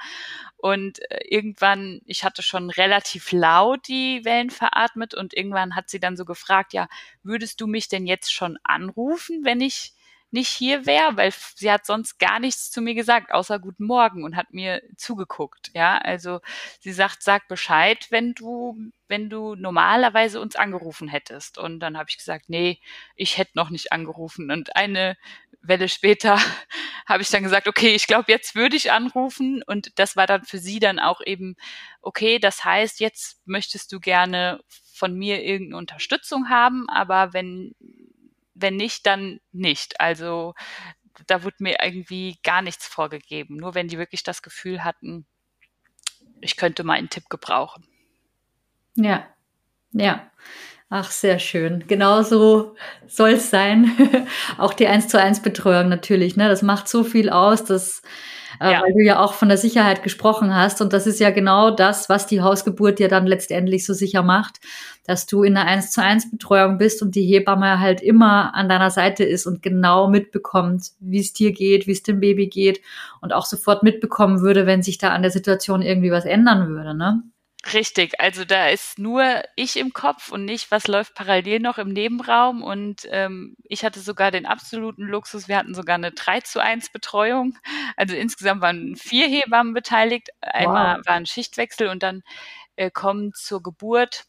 Und äh, irgendwann, ich hatte schon relativ laut die Wellen veratmet und irgendwann hat sie dann so gefragt, ja, würdest du mich denn jetzt schon anrufen, wenn ich nicht hier wäre, weil sie hat sonst gar nichts zu mir gesagt, außer Guten Morgen und hat mir zugeguckt. Ja, also sie sagt, sag Bescheid, wenn du, wenn du normalerweise uns angerufen hättest. Und dann habe ich gesagt, nee, ich hätte noch nicht angerufen. Und eine Welle später habe ich dann gesagt, okay, ich glaube, jetzt würde ich anrufen. Und das war dann für sie dann auch eben, okay, das heißt, jetzt möchtest du gerne von mir irgendeine Unterstützung haben, aber wenn wenn nicht, dann nicht. Also da wurde mir irgendwie gar nichts vorgegeben. Nur wenn die wirklich das Gefühl hatten, ich könnte mal einen Tipp gebrauchen. Ja, ja. Ach, sehr schön. Genauso soll es sein. auch die 1 zu 1 Betreuung natürlich. Ne? Das macht so viel aus, dass äh, ja. weil du ja auch von der Sicherheit gesprochen hast. Und das ist ja genau das, was die Hausgeburt dir dann letztendlich so sicher macht, dass du in einer 1 zu 1 Betreuung bist und die Hebamme halt immer an deiner Seite ist und genau mitbekommt, wie es dir geht, wie es dem Baby geht und auch sofort mitbekommen würde, wenn sich da an der Situation irgendwie was ändern würde, ne? Richtig, also da ist nur ich im Kopf und nicht, was läuft parallel noch im Nebenraum. Und ähm, ich hatte sogar den absoluten Luxus, wir hatten sogar eine 3 zu 1 Betreuung. Also insgesamt waren vier Hebammen beteiligt. Einmal wow. war ein Schichtwechsel und dann äh, kommen zur Geburt.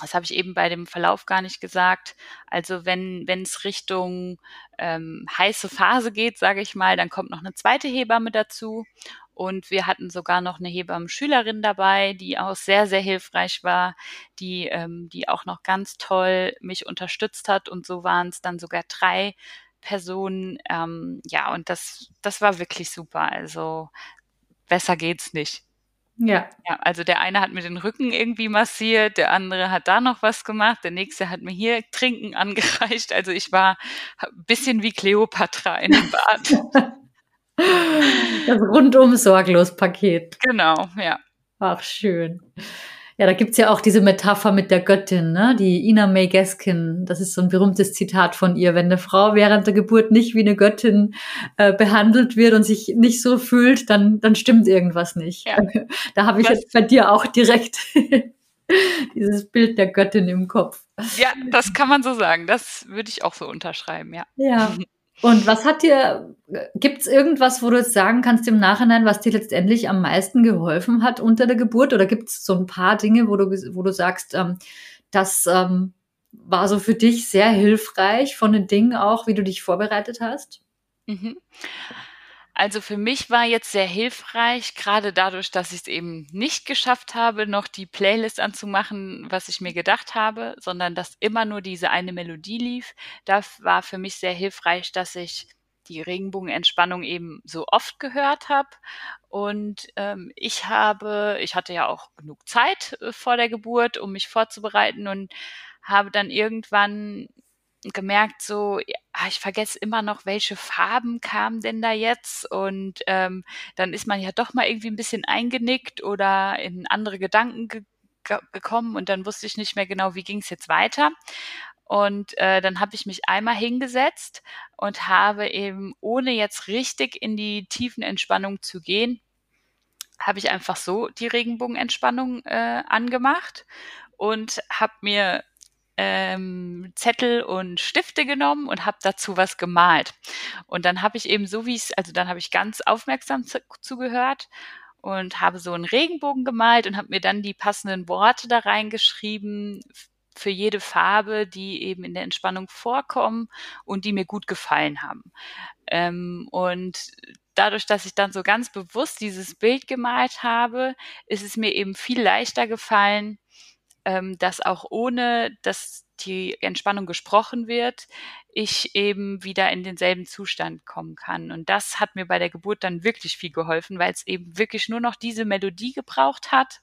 Das habe ich eben bei dem Verlauf gar nicht gesagt. Also wenn wenn es Richtung ähm, heiße Phase geht, sage ich mal, dann kommt noch eine zweite Hebamme dazu und wir hatten sogar noch eine Hebammen-Schülerin dabei, die auch sehr, sehr hilfreich war, die, ähm, die auch noch ganz toll mich unterstützt hat. Und so waren es dann sogar drei Personen. Ähm, ja, und das, das war wirklich super. Also besser geht's nicht. Ja. ja. Also der eine hat mir den Rücken irgendwie massiert, der andere hat da noch was gemacht, der nächste hat mir hier Trinken angereicht. Also ich war ein bisschen wie Cleopatra in dem Bad. Das rundum sorglos Paket. Genau, ja. Ach, schön. Ja, da gibt's ja auch diese Metapher mit der Göttin, ne? Die Ina May Gaskin. Das ist so ein berühmtes Zitat von ihr. Wenn eine Frau während der Geburt nicht wie eine Göttin äh, behandelt wird und sich nicht so fühlt, dann, dann stimmt irgendwas nicht. Ja. Da habe ich Was? jetzt bei dir auch direkt dieses Bild der Göttin im Kopf. Ja, das kann man so sagen. Das würde ich auch so unterschreiben, ja. Ja. Und was hat dir, gibt es irgendwas, wo du jetzt sagen kannst im Nachhinein, was dir letztendlich am meisten geholfen hat unter der Geburt? Oder gibt es so ein paar Dinge, wo du, wo du sagst, ähm, das ähm, war so für dich sehr hilfreich von den Dingen auch, wie du dich vorbereitet hast? Mhm. Also für mich war jetzt sehr hilfreich, gerade dadurch, dass ich es eben nicht geschafft habe, noch die Playlist anzumachen, was ich mir gedacht habe, sondern dass immer nur diese eine Melodie lief. Das war für mich sehr hilfreich, dass ich die Regenbogenentspannung eben so oft gehört habe. Und ähm, ich habe, ich hatte ja auch genug Zeit äh, vor der Geburt, um mich vorzubereiten und habe dann irgendwann gemerkt, so, ja, ich vergesse immer noch, welche Farben kamen denn da jetzt. Und ähm, dann ist man ja doch mal irgendwie ein bisschen eingenickt oder in andere Gedanken ge gekommen und dann wusste ich nicht mehr genau, wie ging es jetzt weiter. Und äh, dann habe ich mich einmal hingesetzt und habe eben, ohne jetzt richtig in die tiefen Entspannung zu gehen, habe ich einfach so die Regenbogenentspannung äh, angemacht und habe mir ähm, Zettel und Stifte genommen und habe dazu was gemalt. Und dann habe ich eben so wie es, also dann habe ich ganz aufmerksam zu, zugehört und habe so einen Regenbogen gemalt und habe mir dann die passenden Worte da reingeschrieben für jede Farbe, die eben in der Entspannung vorkommen und die mir gut gefallen haben. Ähm, und dadurch, dass ich dann so ganz bewusst dieses Bild gemalt habe, ist es mir eben viel leichter gefallen, ähm, dass auch ohne, dass die Entspannung gesprochen wird, ich eben wieder in denselben Zustand kommen kann. Und das hat mir bei der Geburt dann wirklich viel geholfen, weil es eben wirklich nur noch diese Melodie gebraucht hat.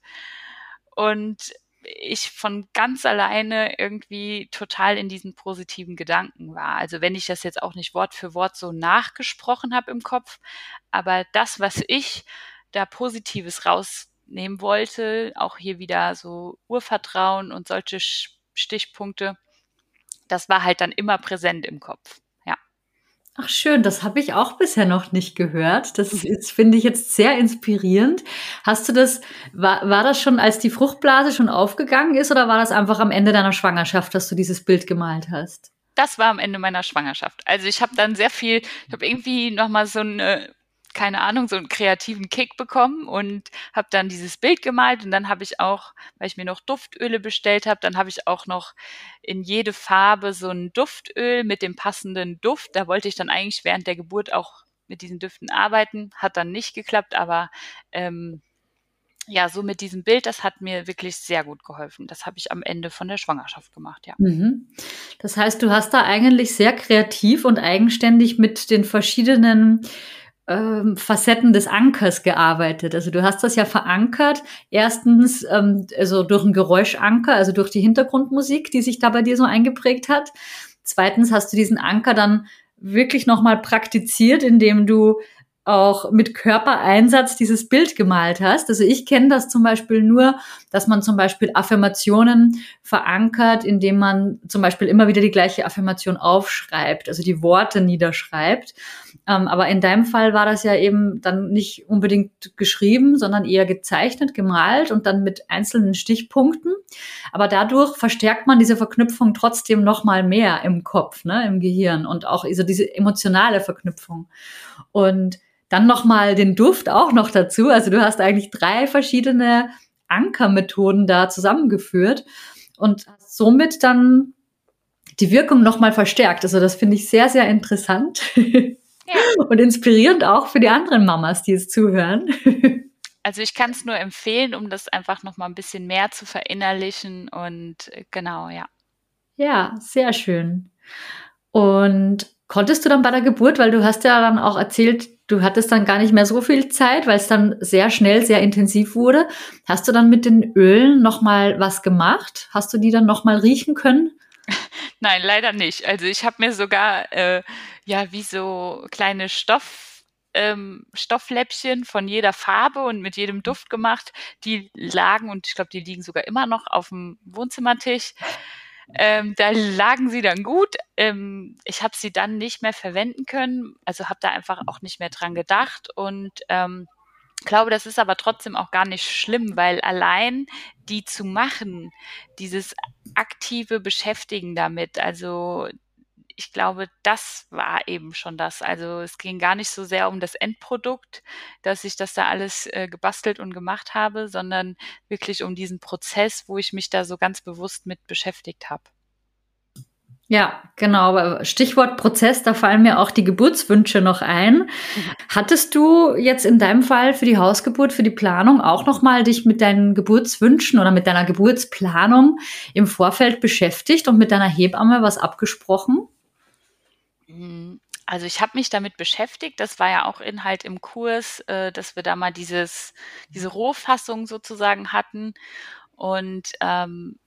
Und ich von ganz alleine irgendwie total in diesen positiven Gedanken war. Also wenn ich das jetzt auch nicht Wort für Wort so nachgesprochen habe im Kopf, aber das, was ich da Positives rausnehmen wollte, auch hier wieder so Urvertrauen und solche Stichpunkte, das war halt dann immer präsent im Kopf. Ach schön, das habe ich auch bisher noch nicht gehört. Das mhm. finde ich jetzt sehr inspirierend. Hast du das, war, war das schon, als die Fruchtblase schon aufgegangen ist oder war das einfach am Ende deiner Schwangerschaft, dass du dieses Bild gemalt hast? Das war am Ende meiner Schwangerschaft. Also ich habe dann sehr viel, ich habe irgendwie nochmal so eine keine Ahnung, so einen kreativen Kick bekommen und habe dann dieses Bild gemalt und dann habe ich auch, weil ich mir noch Duftöle bestellt habe, dann habe ich auch noch in jede Farbe so ein Duftöl mit dem passenden Duft. Da wollte ich dann eigentlich während der Geburt auch mit diesen Düften arbeiten, hat dann nicht geklappt, aber ähm, ja, so mit diesem Bild, das hat mir wirklich sehr gut geholfen. Das habe ich am Ende von der Schwangerschaft gemacht, ja. Mhm. Das heißt, du hast da eigentlich sehr kreativ und eigenständig mit den verschiedenen ähm, Facetten des Ankers gearbeitet. Also du hast das ja verankert. Erstens ähm, also durch einen Geräuschanker, also durch die Hintergrundmusik, die sich da bei dir so eingeprägt hat. Zweitens hast du diesen Anker dann wirklich nochmal praktiziert, indem du auch mit Körpereinsatz dieses Bild gemalt hast. Also ich kenne das zum Beispiel nur, dass man zum Beispiel Affirmationen verankert, indem man zum Beispiel immer wieder die gleiche Affirmation aufschreibt, also die Worte niederschreibt. Ähm, aber in deinem Fall war das ja eben dann nicht unbedingt geschrieben, sondern eher gezeichnet, gemalt und dann mit einzelnen Stichpunkten. Aber dadurch verstärkt man diese Verknüpfung trotzdem noch mal mehr im Kopf, ne, im Gehirn und auch also diese emotionale Verknüpfung. Und dann noch mal den Duft auch noch dazu. Also du hast eigentlich drei verschiedene Ankermethoden da zusammengeführt und somit dann die Wirkung noch mal verstärkt. Also das finde ich sehr, sehr interessant ja. und inspirierend auch für die anderen Mamas, die es zuhören. Also ich kann es nur empfehlen, um das einfach noch mal ein bisschen mehr zu verinnerlichen und äh, genau, ja. Ja, sehr schön. Und konntest du dann bei der Geburt, weil du hast ja dann auch erzählt, du hattest dann gar nicht mehr so viel Zeit, weil es dann sehr schnell, sehr intensiv wurde. Hast du dann mit den Ölen nochmal was gemacht? Hast du die dann nochmal riechen können? Nein, leider nicht. Also ich habe mir sogar äh, ja wie so kleine Stoff ähm, Stoffläppchen von jeder Farbe und mit jedem Duft gemacht. Die lagen und ich glaube, die liegen sogar immer noch auf dem Wohnzimmertisch. Ähm, da lagen sie dann gut. Ähm, ich habe sie dann nicht mehr verwenden können, also habe da einfach auch nicht mehr dran gedacht und ähm, glaube, das ist aber trotzdem auch gar nicht schlimm, weil allein die zu machen, dieses aktive Beschäftigen damit, also ich glaube, das war eben schon das. Also es ging gar nicht so sehr um das Endprodukt, dass ich das da alles äh, gebastelt und gemacht habe, sondern wirklich um diesen Prozess, wo ich mich da so ganz bewusst mit beschäftigt habe. Ja, genau. Stichwort Prozess, da fallen mir auch die Geburtswünsche noch ein. Mhm. Hattest du jetzt in deinem Fall für die Hausgeburt, für die Planung auch noch mal dich mit deinen Geburtswünschen oder mit deiner Geburtsplanung im Vorfeld beschäftigt und mit deiner Hebamme was abgesprochen? Hm, also ich habe mich damit beschäftigt. Das war ja auch Inhalt im Kurs, äh, dass wir da mal dieses, diese Rohfassung sozusagen hatten. Und ähm,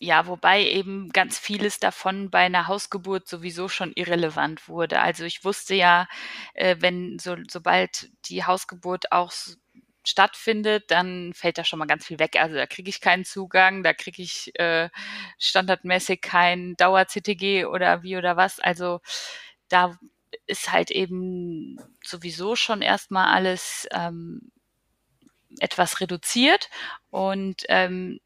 ja, wobei eben ganz vieles davon bei einer Hausgeburt sowieso schon irrelevant wurde. Also ich wusste ja, äh, wenn so, sobald die Hausgeburt auch stattfindet, dann fällt da schon mal ganz viel weg. Also da kriege ich keinen Zugang, da kriege ich äh, standardmäßig kein Dauer-CTG oder wie oder was. Also da ist halt eben sowieso schon erstmal alles ähm, etwas reduziert und ähm,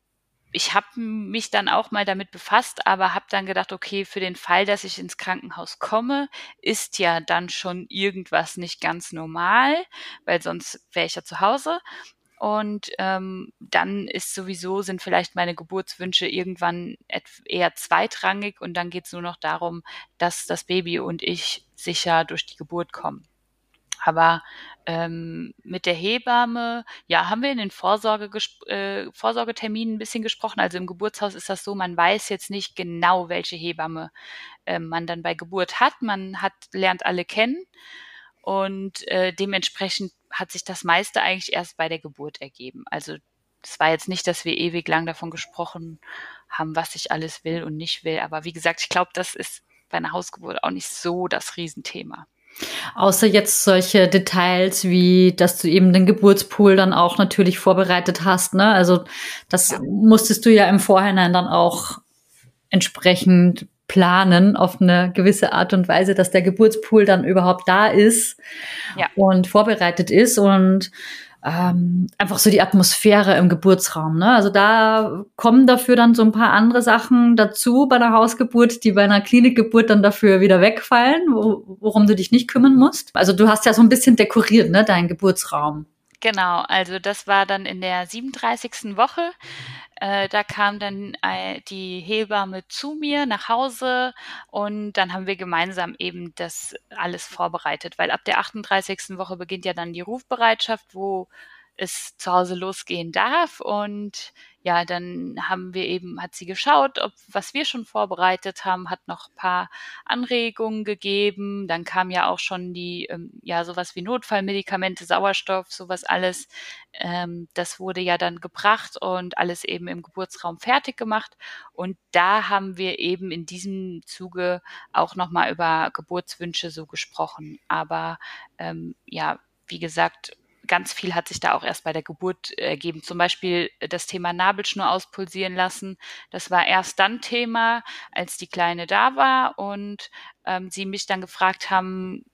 ich habe mich dann auch mal damit befasst, aber habe dann gedacht, okay, für den Fall, dass ich ins Krankenhaus komme, ist ja dann schon irgendwas nicht ganz normal, weil sonst wäre ich ja zu Hause. Und ähm, dann ist sowieso, sind vielleicht meine Geburtswünsche irgendwann eher zweitrangig und dann geht es nur noch darum, dass das Baby und ich sicher durch die Geburt kommen. Aber ähm, mit der Hebamme, ja, haben wir in den Vorsorge äh, Vorsorgeterminen ein bisschen gesprochen. Also im Geburtshaus ist das so, man weiß jetzt nicht genau, welche Hebamme äh, man dann bei Geburt hat. Man hat, lernt alle kennen und äh, dementsprechend hat sich das meiste eigentlich erst bei der Geburt ergeben. Also es war jetzt nicht, dass wir ewig lang davon gesprochen haben, was ich alles will und nicht will. Aber wie gesagt, ich glaube, das ist bei einer Hausgeburt auch nicht so das Riesenthema. Außer jetzt solche Details wie, dass du eben den Geburtspool dann auch natürlich vorbereitet hast. Ne? Also das ja. musstest du ja im Vorhinein dann auch entsprechend planen auf eine gewisse Art und Weise, dass der Geburtspool dann überhaupt da ist ja. und vorbereitet ist. Und ähm, einfach so die Atmosphäre im Geburtsraum. Ne? Also da kommen dafür dann so ein paar andere Sachen dazu bei einer Hausgeburt, die bei einer Klinikgeburt dann dafür wieder wegfallen, wo, worum du dich nicht kümmern musst. Also du hast ja so ein bisschen dekoriert, ne, deinen Geburtsraum. Genau, also das war dann in der 37. Woche. Äh, da kam dann äh, die Hebamme zu mir nach Hause und dann haben wir gemeinsam eben das alles vorbereitet, weil ab der 38. Woche beginnt ja dann die Rufbereitschaft, wo es zu Hause losgehen darf. Und ja, dann haben wir eben, hat sie geschaut, ob was wir schon vorbereitet haben, hat noch paar Anregungen gegeben. Dann kam ja auch schon die, ähm, ja, sowas wie Notfallmedikamente, Sauerstoff, sowas alles. Ähm, das wurde ja dann gebracht und alles eben im Geburtsraum fertig gemacht. Und da haben wir eben in diesem Zuge auch nochmal über Geburtswünsche so gesprochen. Aber ähm, ja, wie gesagt, ganz viel hat sich da auch erst bei der Geburt ergeben. Zum Beispiel das Thema Nabelschnur auspulsieren lassen. Das war erst dann Thema, als die Kleine da war und ähm, sie mich dann gefragt haben,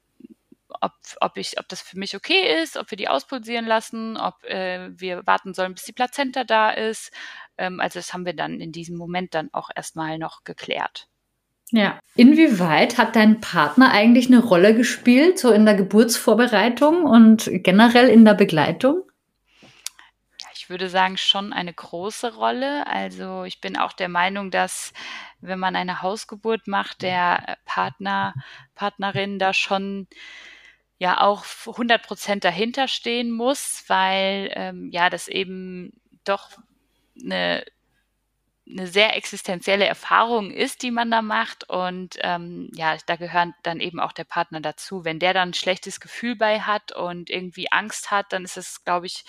ob, ob, ich, ob das für mich okay ist, ob wir die auspulsieren lassen, ob äh, wir warten sollen, bis die Plazenta da ist. Ähm, also das haben wir dann in diesem Moment dann auch erstmal noch geklärt. Ja. Inwieweit hat dein Partner eigentlich eine Rolle gespielt, so in der Geburtsvorbereitung und generell in der Begleitung? Ich würde sagen, schon eine große Rolle. Also ich bin auch der Meinung, dass wenn man eine Hausgeburt macht, der Partner, Partnerin da schon ja auch 100 Prozent dahinter stehen muss, weil ähm, ja das eben doch eine eine sehr existenzielle Erfahrung ist, die man da macht. Und ähm, ja, da gehört dann eben auch der Partner dazu. Wenn der dann ein schlechtes Gefühl bei hat und irgendwie Angst hat, dann ist es, glaube ich,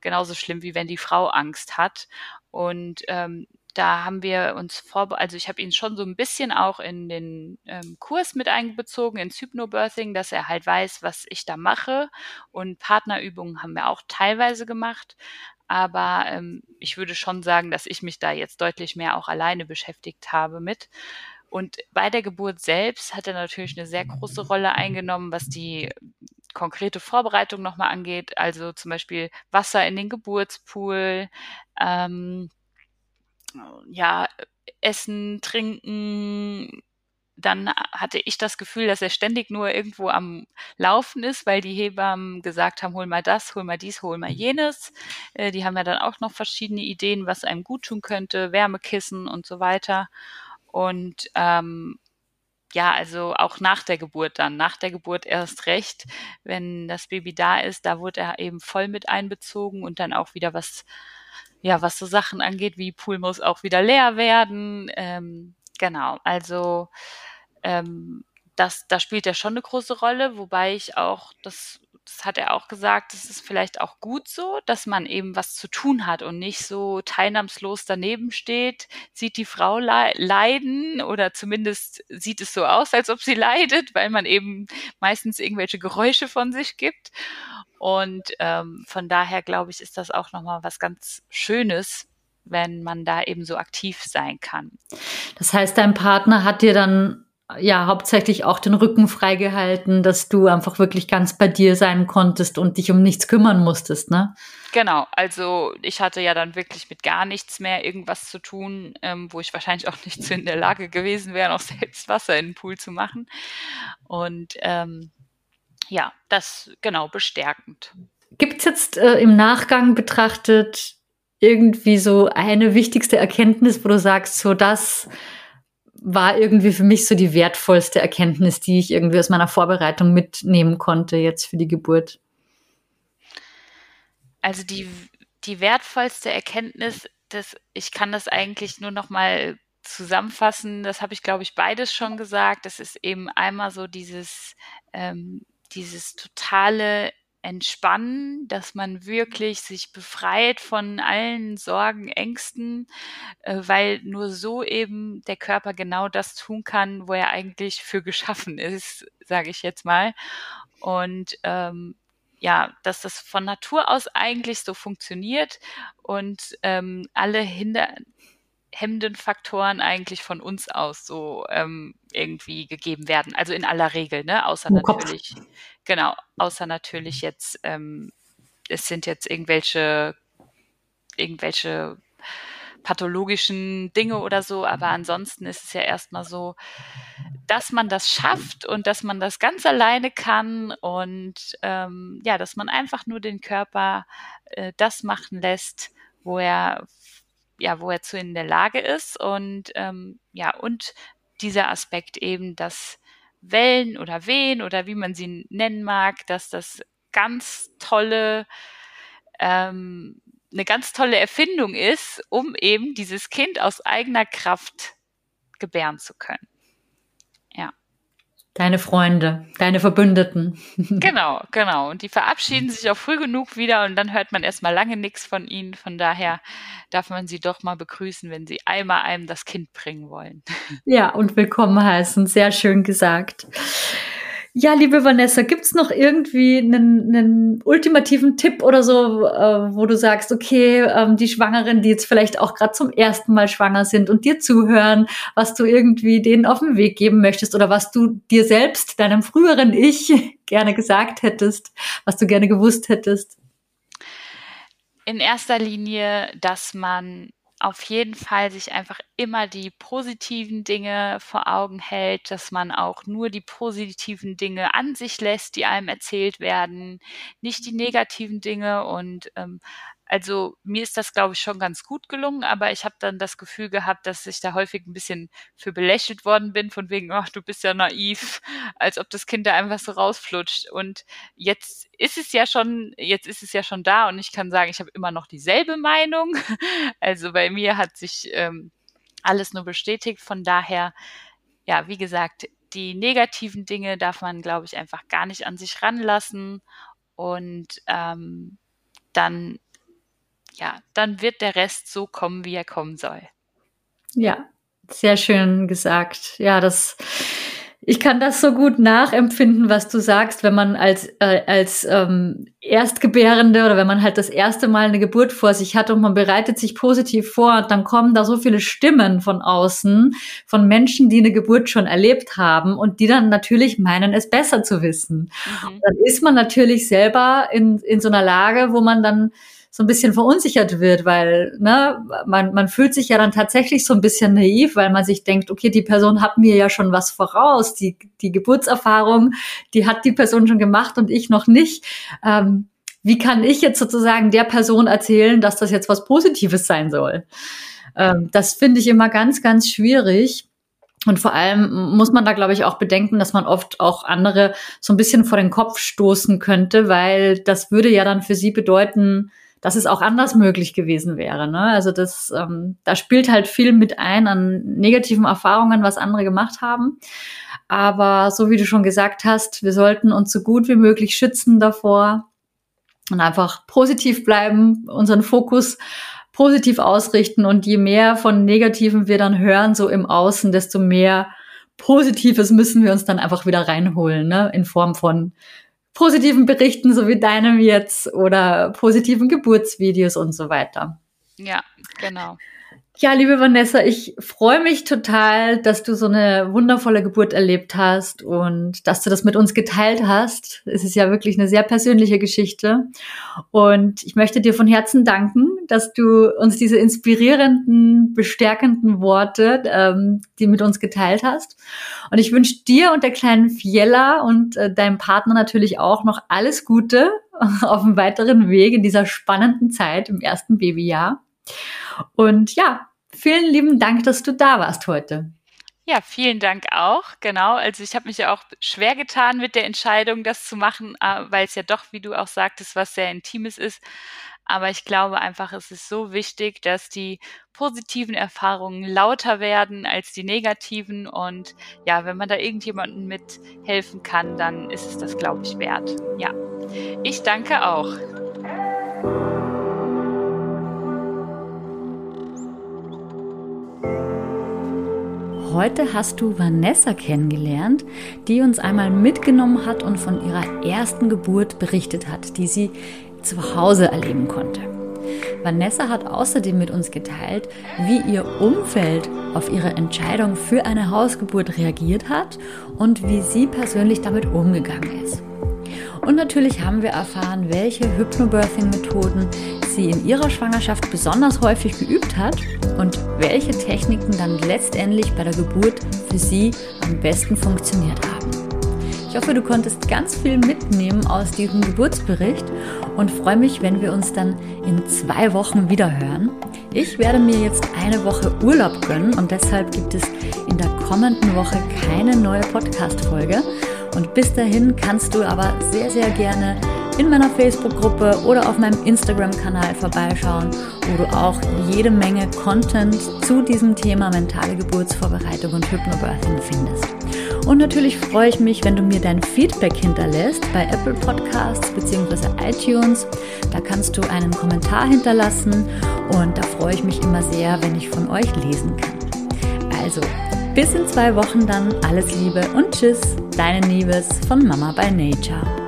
genauso schlimm, wie wenn die Frau Angst hat. Und ähm, da haben wir uns vor, also ich habe ihn schon so ein bisschen auch in den ähm, Kurs mit einbezogen, ins Hypnobirthing, dass er halt weiß, was ich da mache. Und Partnerübungen haben wir auch teilweise gemacht. Aber ähm, ich würde schon sagen, dass ich mich da jetzt deutlich mehr auch alleine beschäftigt habe mit. Und bei der Geburt selbst hat er natürlich eine sehr große Rolle eingenommen, was die konkrete Vorbereitung nochmal angeht. Also zum Beispiel Wasser in den Geburtspool, ähm, ja, Essen, Trinken, dann hatte ich das Gefühl, dass er ständig nur irgendwo am Laufen ist, weil die Hebammen gesagt haben, hol mal das, hol mal dies, hol mal jenes. Äh, die haben ja dann auch noch verschiedene Ideen, was einem gut tun könnte, Wärmekissen und so weiter. Und ähm, ja, also auch nach der Geburt dann, nach der Geburt erst recht, wenn das Baby da ist, da wurde er eben voll mit einbezogen und dann auch wieder was, ja, was so Sachen angeht, wie Pool muss auch wieder leer werden. Ähm, genau, also ähm, das, da spielt er schon eine große Rolle, wobei ich auch, das, das hat er auch gesagt, es ist vielleicht auch gut so, dass man eben was zu tun hat und nicht so teilnahmslos daneben steht, sieht die Frau leiden oder zumindest sieht es so aus, als ob sie leidet, weil man eben meistens irgendwelche Geräusche von sich gibt. Und ähm, von daher glaube ich, ist das auch nochmal was ganz Schönes, wenn man da eben so aktiv sein kann. Das heißt, dein Partner hat dir dann ja hauptsächlich auch den Rücken freigehalten, dass du einfach wirklich ganz bei dir sein konntest und dich um nichts kümmern musstest, ne? Genau, also ich hatte ja dann wirklich mit gar nichts mehr irgendwas zu tun, ähm, wo ich wahrscheinlich auch nicht so in der Lage gewesen wäre, noch selbst Wasser in den Pool zu machen. Und ähm, ja, das genau bestärkend. Gibt es jetzt äh, im Nachgang betrachtet irgendwie so eine wichtigste Erkenntnis, wo du sagst, so das war irgendwie für mich so die wertvollste Erkenntnis, die ich irgendwie aus meiner Vorbereitung mitnehmen konnte jetzt für die Geburt? Also die, die wertvollste Erkenntnis, dass ich kann das eigentlich nur noch mal zusammenfassen. Das habe ich, glaube ich, beides schon gesagt. Das ist eben einmal so dieses, ähm, dieses totale entspannen, dass man wirklich sich befreit von allen Sorgen, Ängsten, äh, weil nur so eben der Körper genau das tun kann, wo er eigentlich für geschaffen ist, sage ich jetzt mal. Und ähm, ja, dass das von Natur aus eigentlich so funktioniert und ähm, alle Hinder hemmenden Faktoren eigentlich von uns aus so ähm, irgendwie gegeben werden. Also in aller Regel, ne? Außer Im natürlich, Kopf. genau, außer natürlich jetzt, ähm, es sind jetzt irgendwelche, irgendwelche pathologischen Dinge oder so, aber ansonsten ist es ja erstmal so, dass man das schafft und dass man das ganz alleine kann und ähm, ja, dass man einfach nur den Körper äh, das machen lässt, wo er ja, wo er zu in der Lage ist und ähm, ja, und dieser Aspekt eben, dass Wellen oder Wehen oder wie man sie nennen mag, dass das ganz tolle, ähm, eine ganz tolle Erfindung ist, um eben dieses Kind aus eigener Kraft gebären zu können. Deine Freunde, deine Verbündeten. Genau, genau. Und die verabschieden sich auch früh genug wieder und dann hört man erstmal lange nichts von ihnen. Von daher darf man sie doch mal begrüßen, wenn sie einmal einem das Kind bringen wollen. Ja, und willkommen heißen. Sehr schön gesagt. Ja, liebe Vanessa, gibt's noch irgendwie einen, einen ultimativen Tipp oder so, äh, wo du sagst, okay, ähm, die Schwangeren, die jetzt vielleicht auch gerade zum ersten Mal schwanger sind und dir zuhören, was du irgendwie denen auf den Weg geben möchtest oder was du dir selbst, deinem früheren Ich, gerne gesagt hättest, was du gerne gewusst hättest? In erster Linie, dass man auf jeden Fall sich einfach immer die positiven Dinge vor Augen hält, dass man auch nur die positiven Dinge an sich lässt, die einem erzählt werden, nicht die negativen Dinge. Und ähm, also mir ist das, glaube ich, schon ganz gut gelungen, aber ich habe dann das Gefühl gehabt, dass ich da häufig ein bisschen für belächelt worden bin, von wegen, ach, du bist ja naiv, als ob das Kind da einfach so rausflutscht. Und jetzt ist es ja schon, jetzt ist es ja schon da und ich kann sagen, ich habe immer noch dieselbe Meinung. Also bei mir hat sich ähm, alles nur bestätigt. Von daher, ja, wie gesagt, die negativen Dinge darf man, glaube ich, einfach gar nicht an sich ranlassen. Und ähm, dann ja, dann wird der Rest so kommen, wie er kommen soll. Ja, sehr schön gesagt. Ja, das, ich kann das so gut nachempfinden, was du sagst, wenn man als, äh, als ähm, Erstgebärende oder wenn man halt das erste Mal eine Geburt vor sich hat und man bereitet sich positiv vor und dann kommen da so viele Stimmen von außen, von Menschen, die eine Geburt schon erlebt haben und die dann natürlich meinen, es besser zu wissen. Mhm. Dann ist man natürlich selber in, in so einer Lage, wo man dann so ein bisschen verunsichert wird, weil ne, man, man fühlt sich ja dann tatsächlich so ein bisschen naiv, weil man sich denkt, okay, die Person hat mir ja schon was voraus, die, die Geburtserfahrung, die hat die Person schon gemacht und ich noch nicht. Ähm, wie kann ich jetzt sozusagen der Person erzählen, dass das jetzt was Positives sein soll? Ähm, das finde ich immer ganz, ganz schwierig. Und vor allem muss man da, glaube ich, auch bedenken, dass man oft auch andere so ein bisschen vor den Kopf stoßen könnte, weil das würde ja dann für sie bedeuten, dass es auch anders möglich gewesen wäre. Ne? Also das, ähm, da spielt halt viel mit ein an negativen Erfahrungen, was andere gemacht haben. Aber so wie du schon gesagt hast, wir sollten uns so gut wie möglich schützen davor und einfach positiv bleiben, unseren Fokus positiv ausrichten und je mehr von Negativen wir dann hören, so im Außen, desto mehr Positives müssen wir uns dann einfach wieder reinholen, ne? in Form von positiven Berichten, so wie deinem jetzt, oder positiven Geburtsvideos und so weiter. Ja, genau. Ja, liebe Vanessa, ich freue mich total, dass du so eine wundervolle Geburt erlebt hast und dass du das mit uns geteilt hast. Es ist ja wirklich eine sehr persönliche Geschichte. Und ich möchte dir von Herzen danken, dass du uns diese inspirierenden, bestärkenden Worte, ähm, die mit uns geteilt hast. Und ich wünsche dir und der kleinen Fiella und äh, deinem Partner natürlich auch noch alles Gute auf dem weiteren Weg in dieser spannenden Zeit im ersten Babyjahr. Und ja, vielen lieben Dank, dass du da warst heute. Ja, vielen Dank auch. Genau. Also ich habe mich ja auch schwer getan mit der Entscheidung, das zu machen, äh, weil es ja doch, wie du auch sagtest, was sehr Intimes ist. Aber ich glaube einfach, es ist so wichtig, dass die positiven Erfahrungen lauter werden als die negativen. Und ja, wenn man da irgendjemandem mithelfen kann, dann ist es das, glaube ich, wert. Ja, ich danke auch. Heute hast du Vanessa kennengelernt, die uns einmal mitgenommen hat und von ihrer ersten Geburt berichtet hat, die sie zu Hause erleben konnte. Vanessa hat außerdem mit uns geteilt, wie ihr Umfeld auf ihre Entscheidung für eine Hausgeburt reagiert hat und wie sie persönlich damit umgegangen ist. Und natürlich haben wir erfahren, welche Hypnobirthing-Methoden sie in ihrer Schwangerschaft besonders häufig geübt hat und welche Techniken dann letztendlich bei der Geburt für sie am besten funktioniert haben. Ich hoffe, du konntest ganz viel mitnehmen aus diesem Geburtsbericht und freue mich, wenn wir uns dann in zwei Wochen wieder hören. Ich werde mir jetzt eine Woche Urlaub gönnen und deshalb gibt es in der kommenden Woche keine neue Podcast-Folge. Und bis dahin kannst du aber sehr, sehr gerne in meiner Facebook-Gruppe oder auf meinem Instagram-Kanal vorbeischauen, wo du auch jede Menge Content zu diesem Thema mentale Geburtsvorbereitung und Hypnobirthing findest. Und natürlich freue ich mich, wenn du mir dein Feedback hinterlässt bei Apple Podcasts bzw. iTunes. Da kannst du einen Kommentar hinterlassen und da freue ich mich immer sehr, wenn ich von euch lesen kann. Also, bis in zwei Wochen dann alles Liebe und Tschüss, deine Liebes von Mama by Nature.